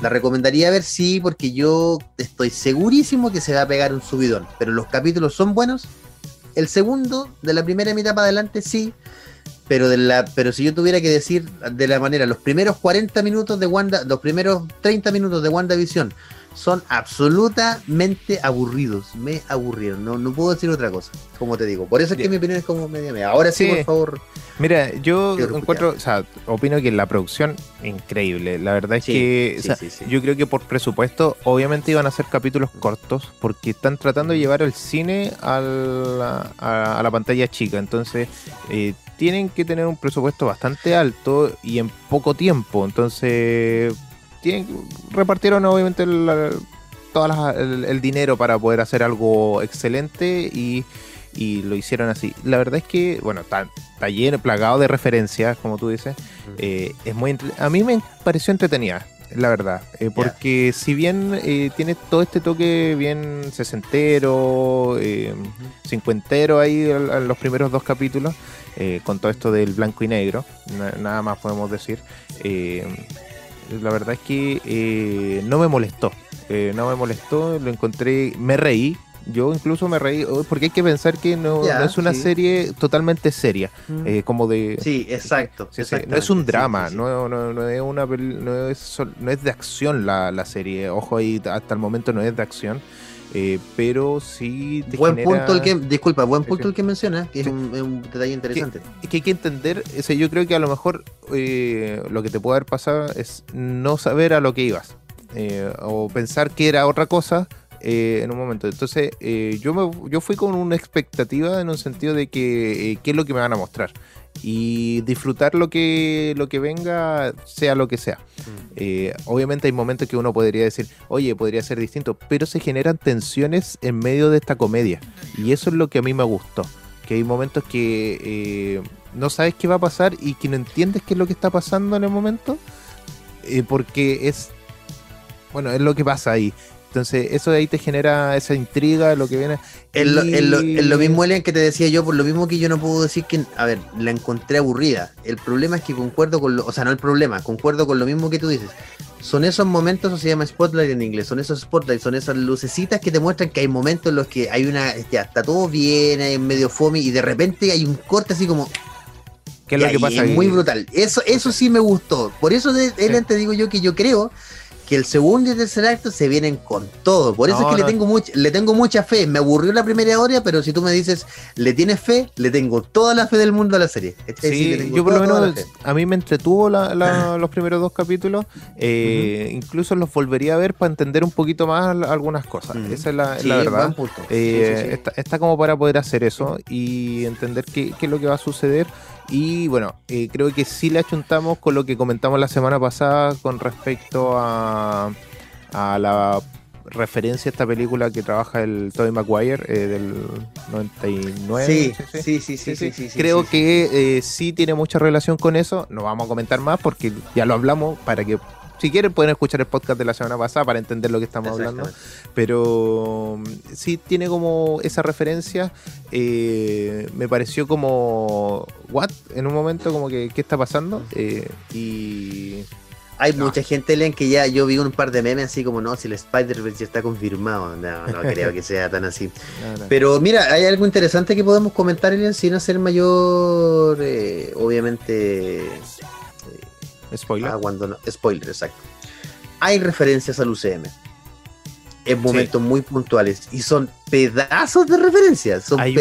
la recomendaría ver sí, porque yo estoy segurísimo que se va a pegar un subidón. Pero los capítulos son buenos. El segundo, de la primera mitad para adelante, sí. Pero, de la, pero si yo tuviera que decir de la manera, los primeros 40 minutos de Wanda, los primeros 30 minutos de WandaVision son absolutamente aburridos. Me aburrieron, no, no puedo decir otra cosa, como te digo. Por eso es que mi opinión es como media media. Ahora sí, por favor. Mira, yo encuentro, o sea, opino que la producción increíble. La verdad es que yo creo que por presupuesto, obviamente iban a ser capítulos cortos, porque están tratando de llevar el cine a la, a, la pantalla chica. Entonces, eh, tienen que tener un presupuesto bastante alto y en poco tiempo. Entonces, repartieron obviamente el, el, dinero para poder hacer algo excelente y, lo hicieron así. La verdad es que, bueno, está, lleno, plagado de referencias, como tú dices. Eh, es muy a mí me pareció entretenida, la verdad. Eh, porque si bien eh, tiene todo este toque bien sesentero, cincuentero ahí en, los primeros dos capítulos, con todo esto del blanco y negro, nada más podemos decir la verdad es que eh, no me molestó. Eh, no me molestó, lo encontré, me reí. Yo incluso me reí, oh, porque hay que pensar que no, es una serie totalmente seria, mm. eh, como de... Sí, exacto. no es un drama, no, no, es una no es, no es de acción la, la serie, ojo ahí, hasta el momento no es de acción. Eh, pero sí buen punto el que disculpa buen punto el que menciona que es, un, detalle interesante. que, que hay que entender ese yo creo que a lo mejor eh, lo que te puede haber pasado es no saber a lo que ibas eh, o pensar que era otra cosa en un momento. Entonces yo me, yo fui con una expectativa en un sentido de que qué es lo que me van a mostrar y disfrutar lo que, lo que venga, sea lo que sea. Mm. Eh, obviamente hay momentos que uno podría decir, oye, podría ser distinto, pero se generan tensiones en medio de esta comedia. Y eso es lo que a mí me gustó. Que hay momentos que eh, no sabes qué va a pasar y que no entiendes qué es lo que está pasando en el momento. Eh, porque es, bueno, es lo que pasa ahí. Entonces, eso de ahí te genera esa intriga, lo que viene. Es lo, lo, mismo, Elian, que te decía yo, por lo mismo que yo no puedo decir que, a ver, la encontré aburrida. El problema es que concuerdo con lo, o sea, no el problema, concuerdo con lo mismo que tú dices. Son esos momentos, o se llama spotlight en inglés, son esos spotlights, son esas lucecitas que te muestran que hay momentos en los que hay una, ya está todo bien, hay medio fome y de repente hay un corte así como, ¿Qué es lo que pasa? Es muy brutal. Eso, eso sí me gustó. Por eso, de, te digo yo que yo creo que el segundo y tercer acto se vienen con todo. Por eso es que le, tengo mucha, le tengo mucha fe. Me aburrió la primera hora, pero si tú me dices, ¿le tienes fe? Le tengo toda la fe del mundo a la serie. Sí, yo por lo menos, a mí me entretuvo los primeros dos capítulos. Eh, incluso los volvería a ver para entender un poquito más algunas cosas. Esa es la, verdad. Eh, está, como para poder hacer eso y entender qué, qué es lo que va a suceder. Y bueno, eh, creo que sí le achuntamos con lo que comentamos la semana pasada con respecto a, a la referencia a esta película que trabaja el Tobey Maguire eh, del 99. Sí, sí, sí, sí, sí, sí, Creo que eh, sí tiene mucha relación con eso. No vamos a comentar más porque ya lo hablamos para que si quieren pueden escuchar el podcast de la semana pasada para entender lo que estamos hablando. Pero mm, sí tiene como esa referencia. Eh, me pareció como, ¿what? En un momento como que, ¿qué está pasando? Eh, y... Hay mucha gente, Len, que ya yo vi un par de memes así como, no, si el Spider-Verse ya está confirmado. No, no creo que sea tan así. Pero mira, hay algo interesante que podemos comentar, Len, sin hacer mayor, eh, obviamente, Spoiler. Ah, cuando Spoiler, exacto. Hay referencias al UCM. En momentos muy puntuales. Y son pedazos de referencias. Son, hay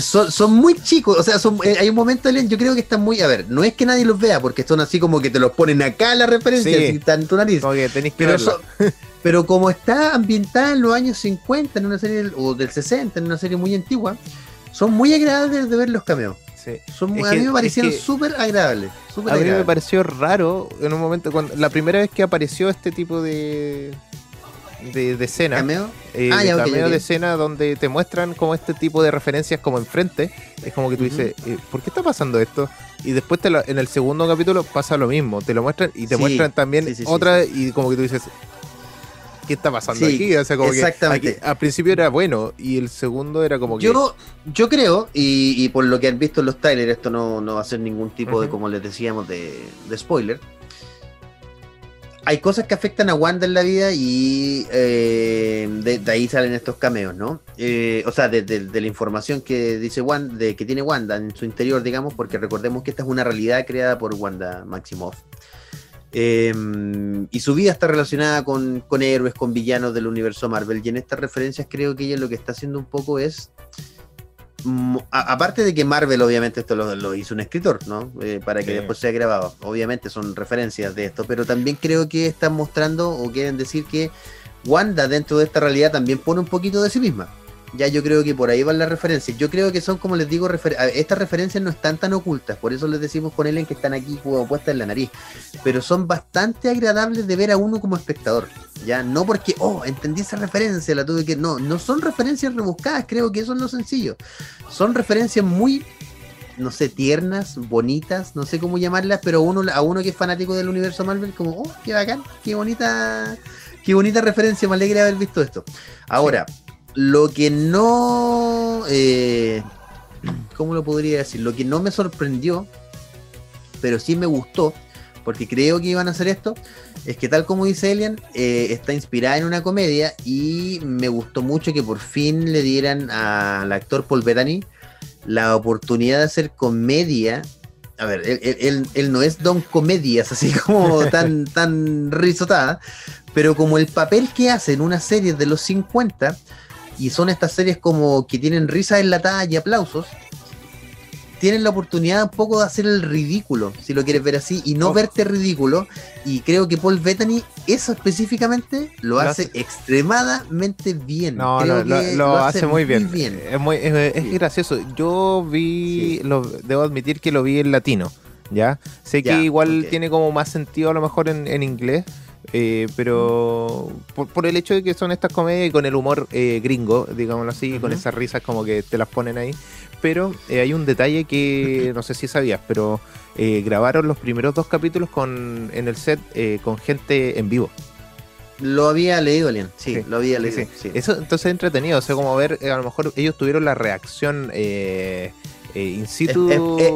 son, muy chicos. O sea, son, eh, hay un momento, yo creo que están muy. A ver, no es que nadie los vea, porque son así como que te los ponen acá la referencia. Sí. tu nariz. que tenéis que pero Pero como está ambientada en los años 50, en una serie, o del 60, en una serie muy antigua, son muy agradables de ver los cameos. Son, a mí me parecieron súper agradables. a mí me pareció raro en un momento, cuando la primera vez que apareció este tipo de, de, escena. ¿Cameo? Eh, ah, cameo de escena donde te muestran como este tipo de referencias como enfrente. Es como que tú dices, eh, ¿por qué está pasando esto? Y después en el segundo capítulo pasa lo mismo. Te lo muestran y te muestran también otra y como que tú dices, ¿qué está pasando aquí? O sea, como que al principio era bueno y el segundo era como que. Yo, yo creo, y, por lo que han visto en los trailers, esto no, va a ser ningún tipo de, como les decíamos, de, de spoiler hay cosas que afectan a Wanda en la vida y eh, de, ahí salen estos cameos, ¿no? Eh, o sea, de, la información que dice Wanda, de, que tiene Wanda en su interior, digamos, porque recordemos que esta es una realidad creada por Wanda Maximoff. Em, y su vida está relacionada con, con héroes, con villanos del universo Marvel. Y en estas referencias creo que ella lo que está haciendo un poco es aparte de que Marvel obviamente esto lo, hizo un escritor, ¿no? Eh, para que después sea grabado. Obviamente son referencias de esto, pero también creo que están mostrando o quieren decir que Wanda dentro de esta realidad también pone un poquito de sí misma ya yo creo que por ahí van las referencias. Yo creo que son, como les digo, estas referencias no están tan ocultas, por eso les decimos con Ellen que están aquí puestas en la nariz, pero son bastante agradables de ver a uno como espectador. Ya, no porque, oh, entendí esa referencia, la tuve que. No, no son referencias rebuscadas, creo que eso es lo sencillo. Son referencias muy no sé, tiernas, bonitas, no sé cómo llamarlas, pero uno, a uno que es fanático del universo Marvel, como, oh, qué bacán, qué bonita, qué bonita referencia, me alegra haber visto esto. Ahora, lo que no. Eh, ¿Cómo lo podría decir? Lo que no me sorprendió, pero sí me gustó, porque creo que iban a hacer esto, es que tal como dice Elian, eh, está inspirada en una comedia y me gustó mucho que por fin le dieran al actor Paul Bettany la oportunidad de hacer comedia. A ver, él, él no es don comedias, así como tan, tan risotada, pero como el papel que hace en una serie de los 50 y son estas series como que tienen risas enlatadas y aplausos, tienen la oportunidad un poco de hacer el ridículo, si lo quieres ver así, y no oh. verte ridículo. Y creo que Paul Bettany, eso específicamente, lo, hace, extremadamente bien. No, lo, hace, muy bien. Es, muy, es, gracioso. Yo vi, lo, debo admitir que lo vi en latino, ¿ya? Sé que igual tiene como más sentido a lo mejor en, en inglés eh, pero por, el hecho de que son estas comedias y con el humor eh, gringo, digámoslo así, con esas risas como que te las ponen ahí. Pero eh, hay un detalle que no sé si sabías, pero grabaron los primeros dos capítulos con, en el set con gente en vivo. Lo había leído, Alien. Sí, lo había leído. Eso entonces es entretenido. O sea, como ver, a lo mejor ellos tuvieron la reacción in situ.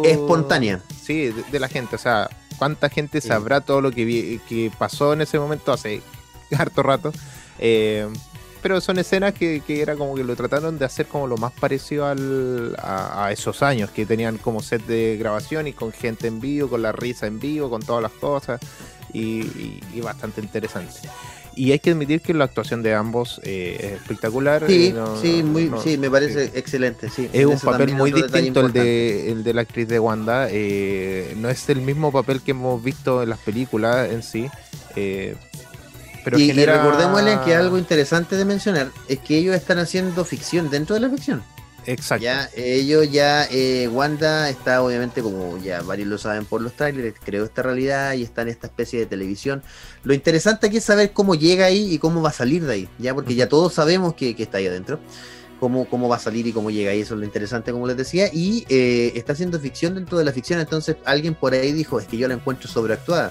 espontánea. Sí, de, la gente. O sea, cuánta gente sabrá todo lo que, que pasó en ese momento hace harto rato. Eh, pero son escenas que, era como que lo trataron de hacer como lo más parecido al, a, esos años, que tenían como set de grabación y con gente en vivo, con la risa en vivo, con todas las cosas, y bastante interesante. Y hay que admitir que la actuación de ambos eh, es espectacular. Sí, sí, muy, sí, me parece excelente. Sí. Es un papel muy distinto el de, el de la actriz de Wanda. Eh, no es el mismo papel que hemos visto en las películas en sí. Eh, pero y, recordémosle que algo interesante de mencionar es que ellos están haciendo ficción dentro de la ficción. Exacto. Ya, ellos ya, eh, Wanda está obviamente, como ya varios lo saben por los trailers, creó esta realidad y está en esta especie de televisión. Lo interesante aquí es saber cómo llega ahí y cómo va a salir de ahí, ya, porque ya todos sabemos que, está ahí adentro. Cómo, cómo, va a salir y cómo llega ahí, eso es lo interesante, como les decía, y eh, está haciendo ficción dentro de la ficción, entonces alguien por ahí dijo, es que yo la encuentro sobreactuada.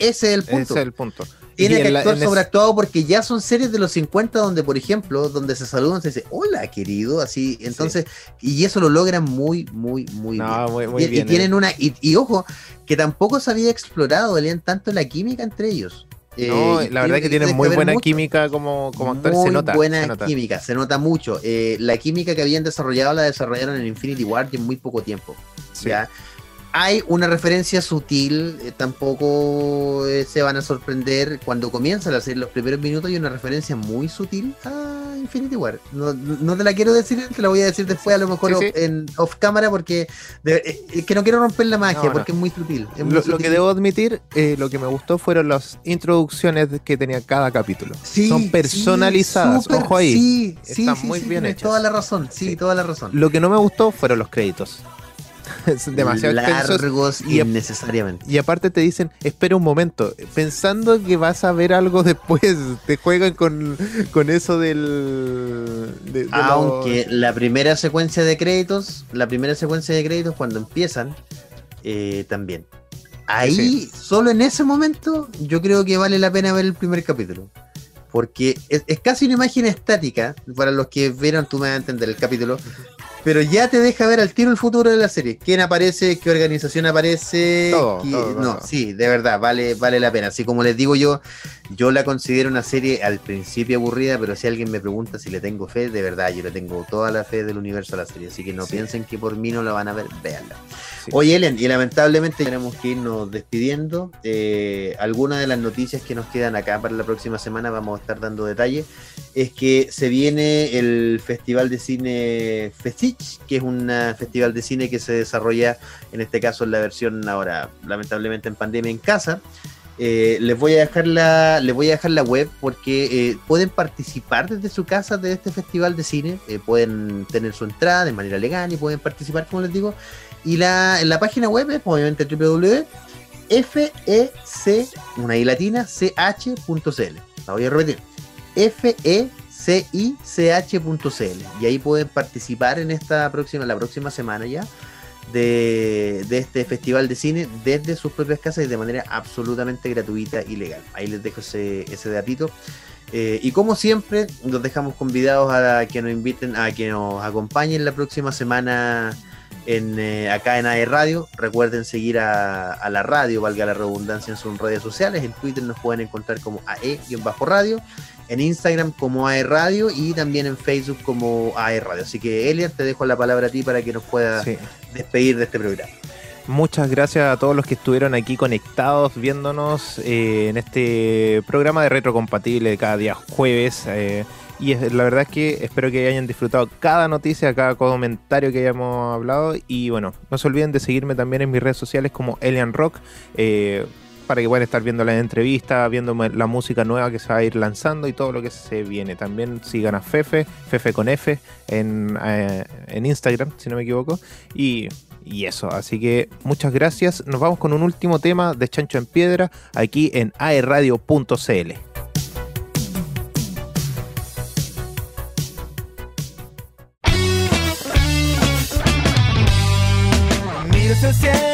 Ese es el punto. Ese es el punto tiene que actuar sobreactuado porque ya son series de los 50 donde, por ejemplo, donde se saludan, se dice, hola, querido, así, entonces, y eso lo logran muy, muy, muy bien. y, y, tienen eh. una, y, ojo, que tampoco se había explorado, leían tanto la química entre ellos. No, eh, la verdad es que tienen muy buena química como, como actores, se nota. buena química, se nota mucho. Eh, la química que habían desarrollado la desarrollaron en Infinity War en muy poco tiempo. ¿ya? Hay una referencia sutil, eh, tampoco eh, se van a sorprender cuando comienzan a hacer los primeros minutos, hay una referencia muy sutil a Infinity War. No, te la quiero decir, te la voy a decir después, a lo mejor en off cámara, porque eh, es que no quiero romper la magia, porque es muy sutil. lo, que debo admitir, eh, lo que me gustó fueron las introducciones que tenía cada capítulo. Son personalizadas, ojo ahí. Sí, Están muy bien hechas. Toda la razón, sí, toda la razón. Lo que no me gustó fueron los créditos. Demasiado largos y innecesariamente. Y aparte te dicen, espera un momento, pensando que vas a ver algo después, te juegan con, eso del... Aunque la primera secuencia de créditos, la primera secuencia de créditos cuando empiezan, eh, también. Ahí, solo en ese momento, yo creo que vale la pena ver el primer capítulo porque es, casi una imagen estática, para los que vieron, tú me vas a entender el capítulo, pero ya te deja ver al tiro el futuro de la serie. ¿Quién aparece? ¿Qué organización aparece? no, sí, de verdad, vale, vale la pena. Así como les digo yo, yo la considero una serie al principio aburrida, pero si alguien me pregunta si le tengo fe, de verdad, yo le tengo toda la fe del universo a la serie. Así que no piensen que por mí no la van a ver, véanla. Oye, Ellen, y lamentablemente tenemos que irnos despidiendo. Eh, algunas de las noticias que nos quedan acá para la próxima semana, vamos a estar dando detalles, es que se viene el Festival de Cine Que es un festival de cine que se desarrolla, en este caso en la versión ahora, lamentablemente en pandemia en casa. Eh, les voy a dejar la les voy a dejar la web porque eh, pueden participar desde su casa de este festival de cine pueden tener su entrada de manera legal y pueden participar como les digo y la, la página web es obviamente www.fec, una I latina. La voy a repetir. fecich.cl. Y ahí pueden participar en esta próxima, la próxima semana ya. De, este festival de cine desde sus propias casas y de manera absolutamente gratuita y legal. Ahí les dejo ese, ese datito. Eh, y como siempre, los dejamos convidados a que nos inviten, a que nos acompañen la próxima semana en, eh, acá en AE Radio. Recuerden seguir a, la radio, valga la redundancia, en sus redes sociales. En Twitter nos pueden encontrar como AE-radio, en Instagram como AE Radio y también en Facebook como AE Radio. Así que, Elian, te dejo la palabra a ti para que nos puedas despedir de este programa. Muchas gracias a todos los que estuvieron aquí conectados, viéndonos eh, en este programa de retrocompatible de cada día jueves. Eh, y la verdad es que espero que hayan disfrutado cada noticia, cada comentario que hayamos hablado. Y bueno, no se olviden de seguirme también en mis redes sociales como Elian Rock. Eh, para que puedan estar viendo las entrevistas, viendo la música nueva que se va a ir lanzando y todo lo que se viene. También sigan a Fefe, Fefe con F, en, eh, en Instagram, si no me equivoco. Y, y, eso, así que muchas gracias. Nos vamos con un último tema de Chancho en Piedra aquí en aerradio.cl. el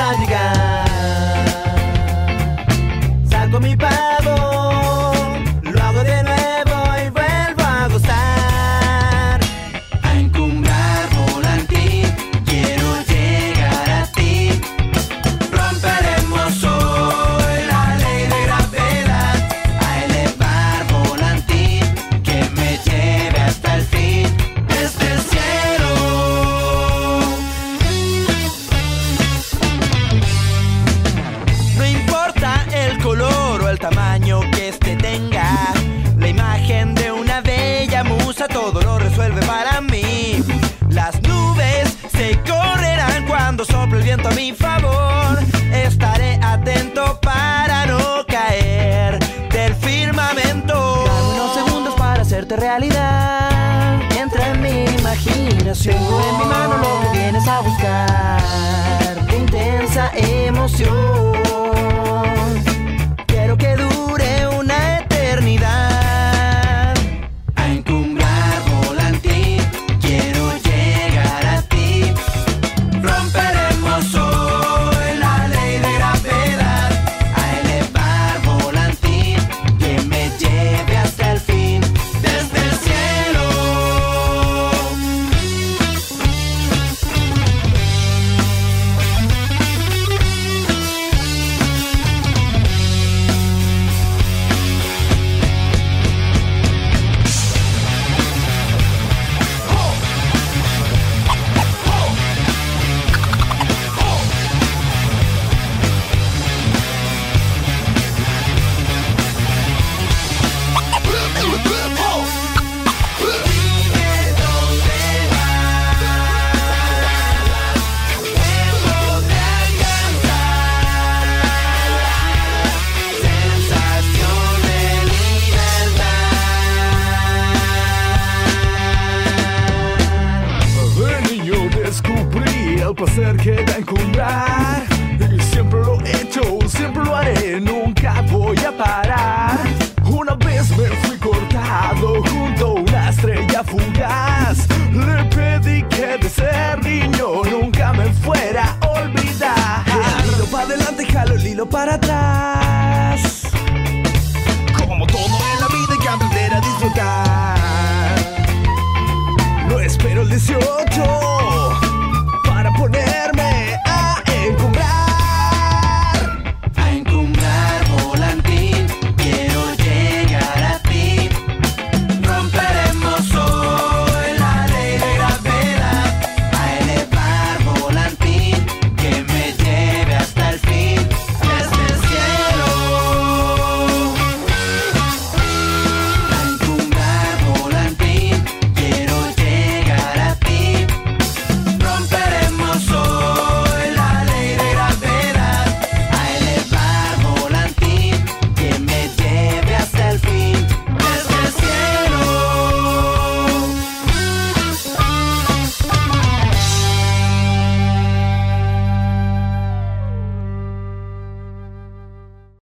vamos juntos a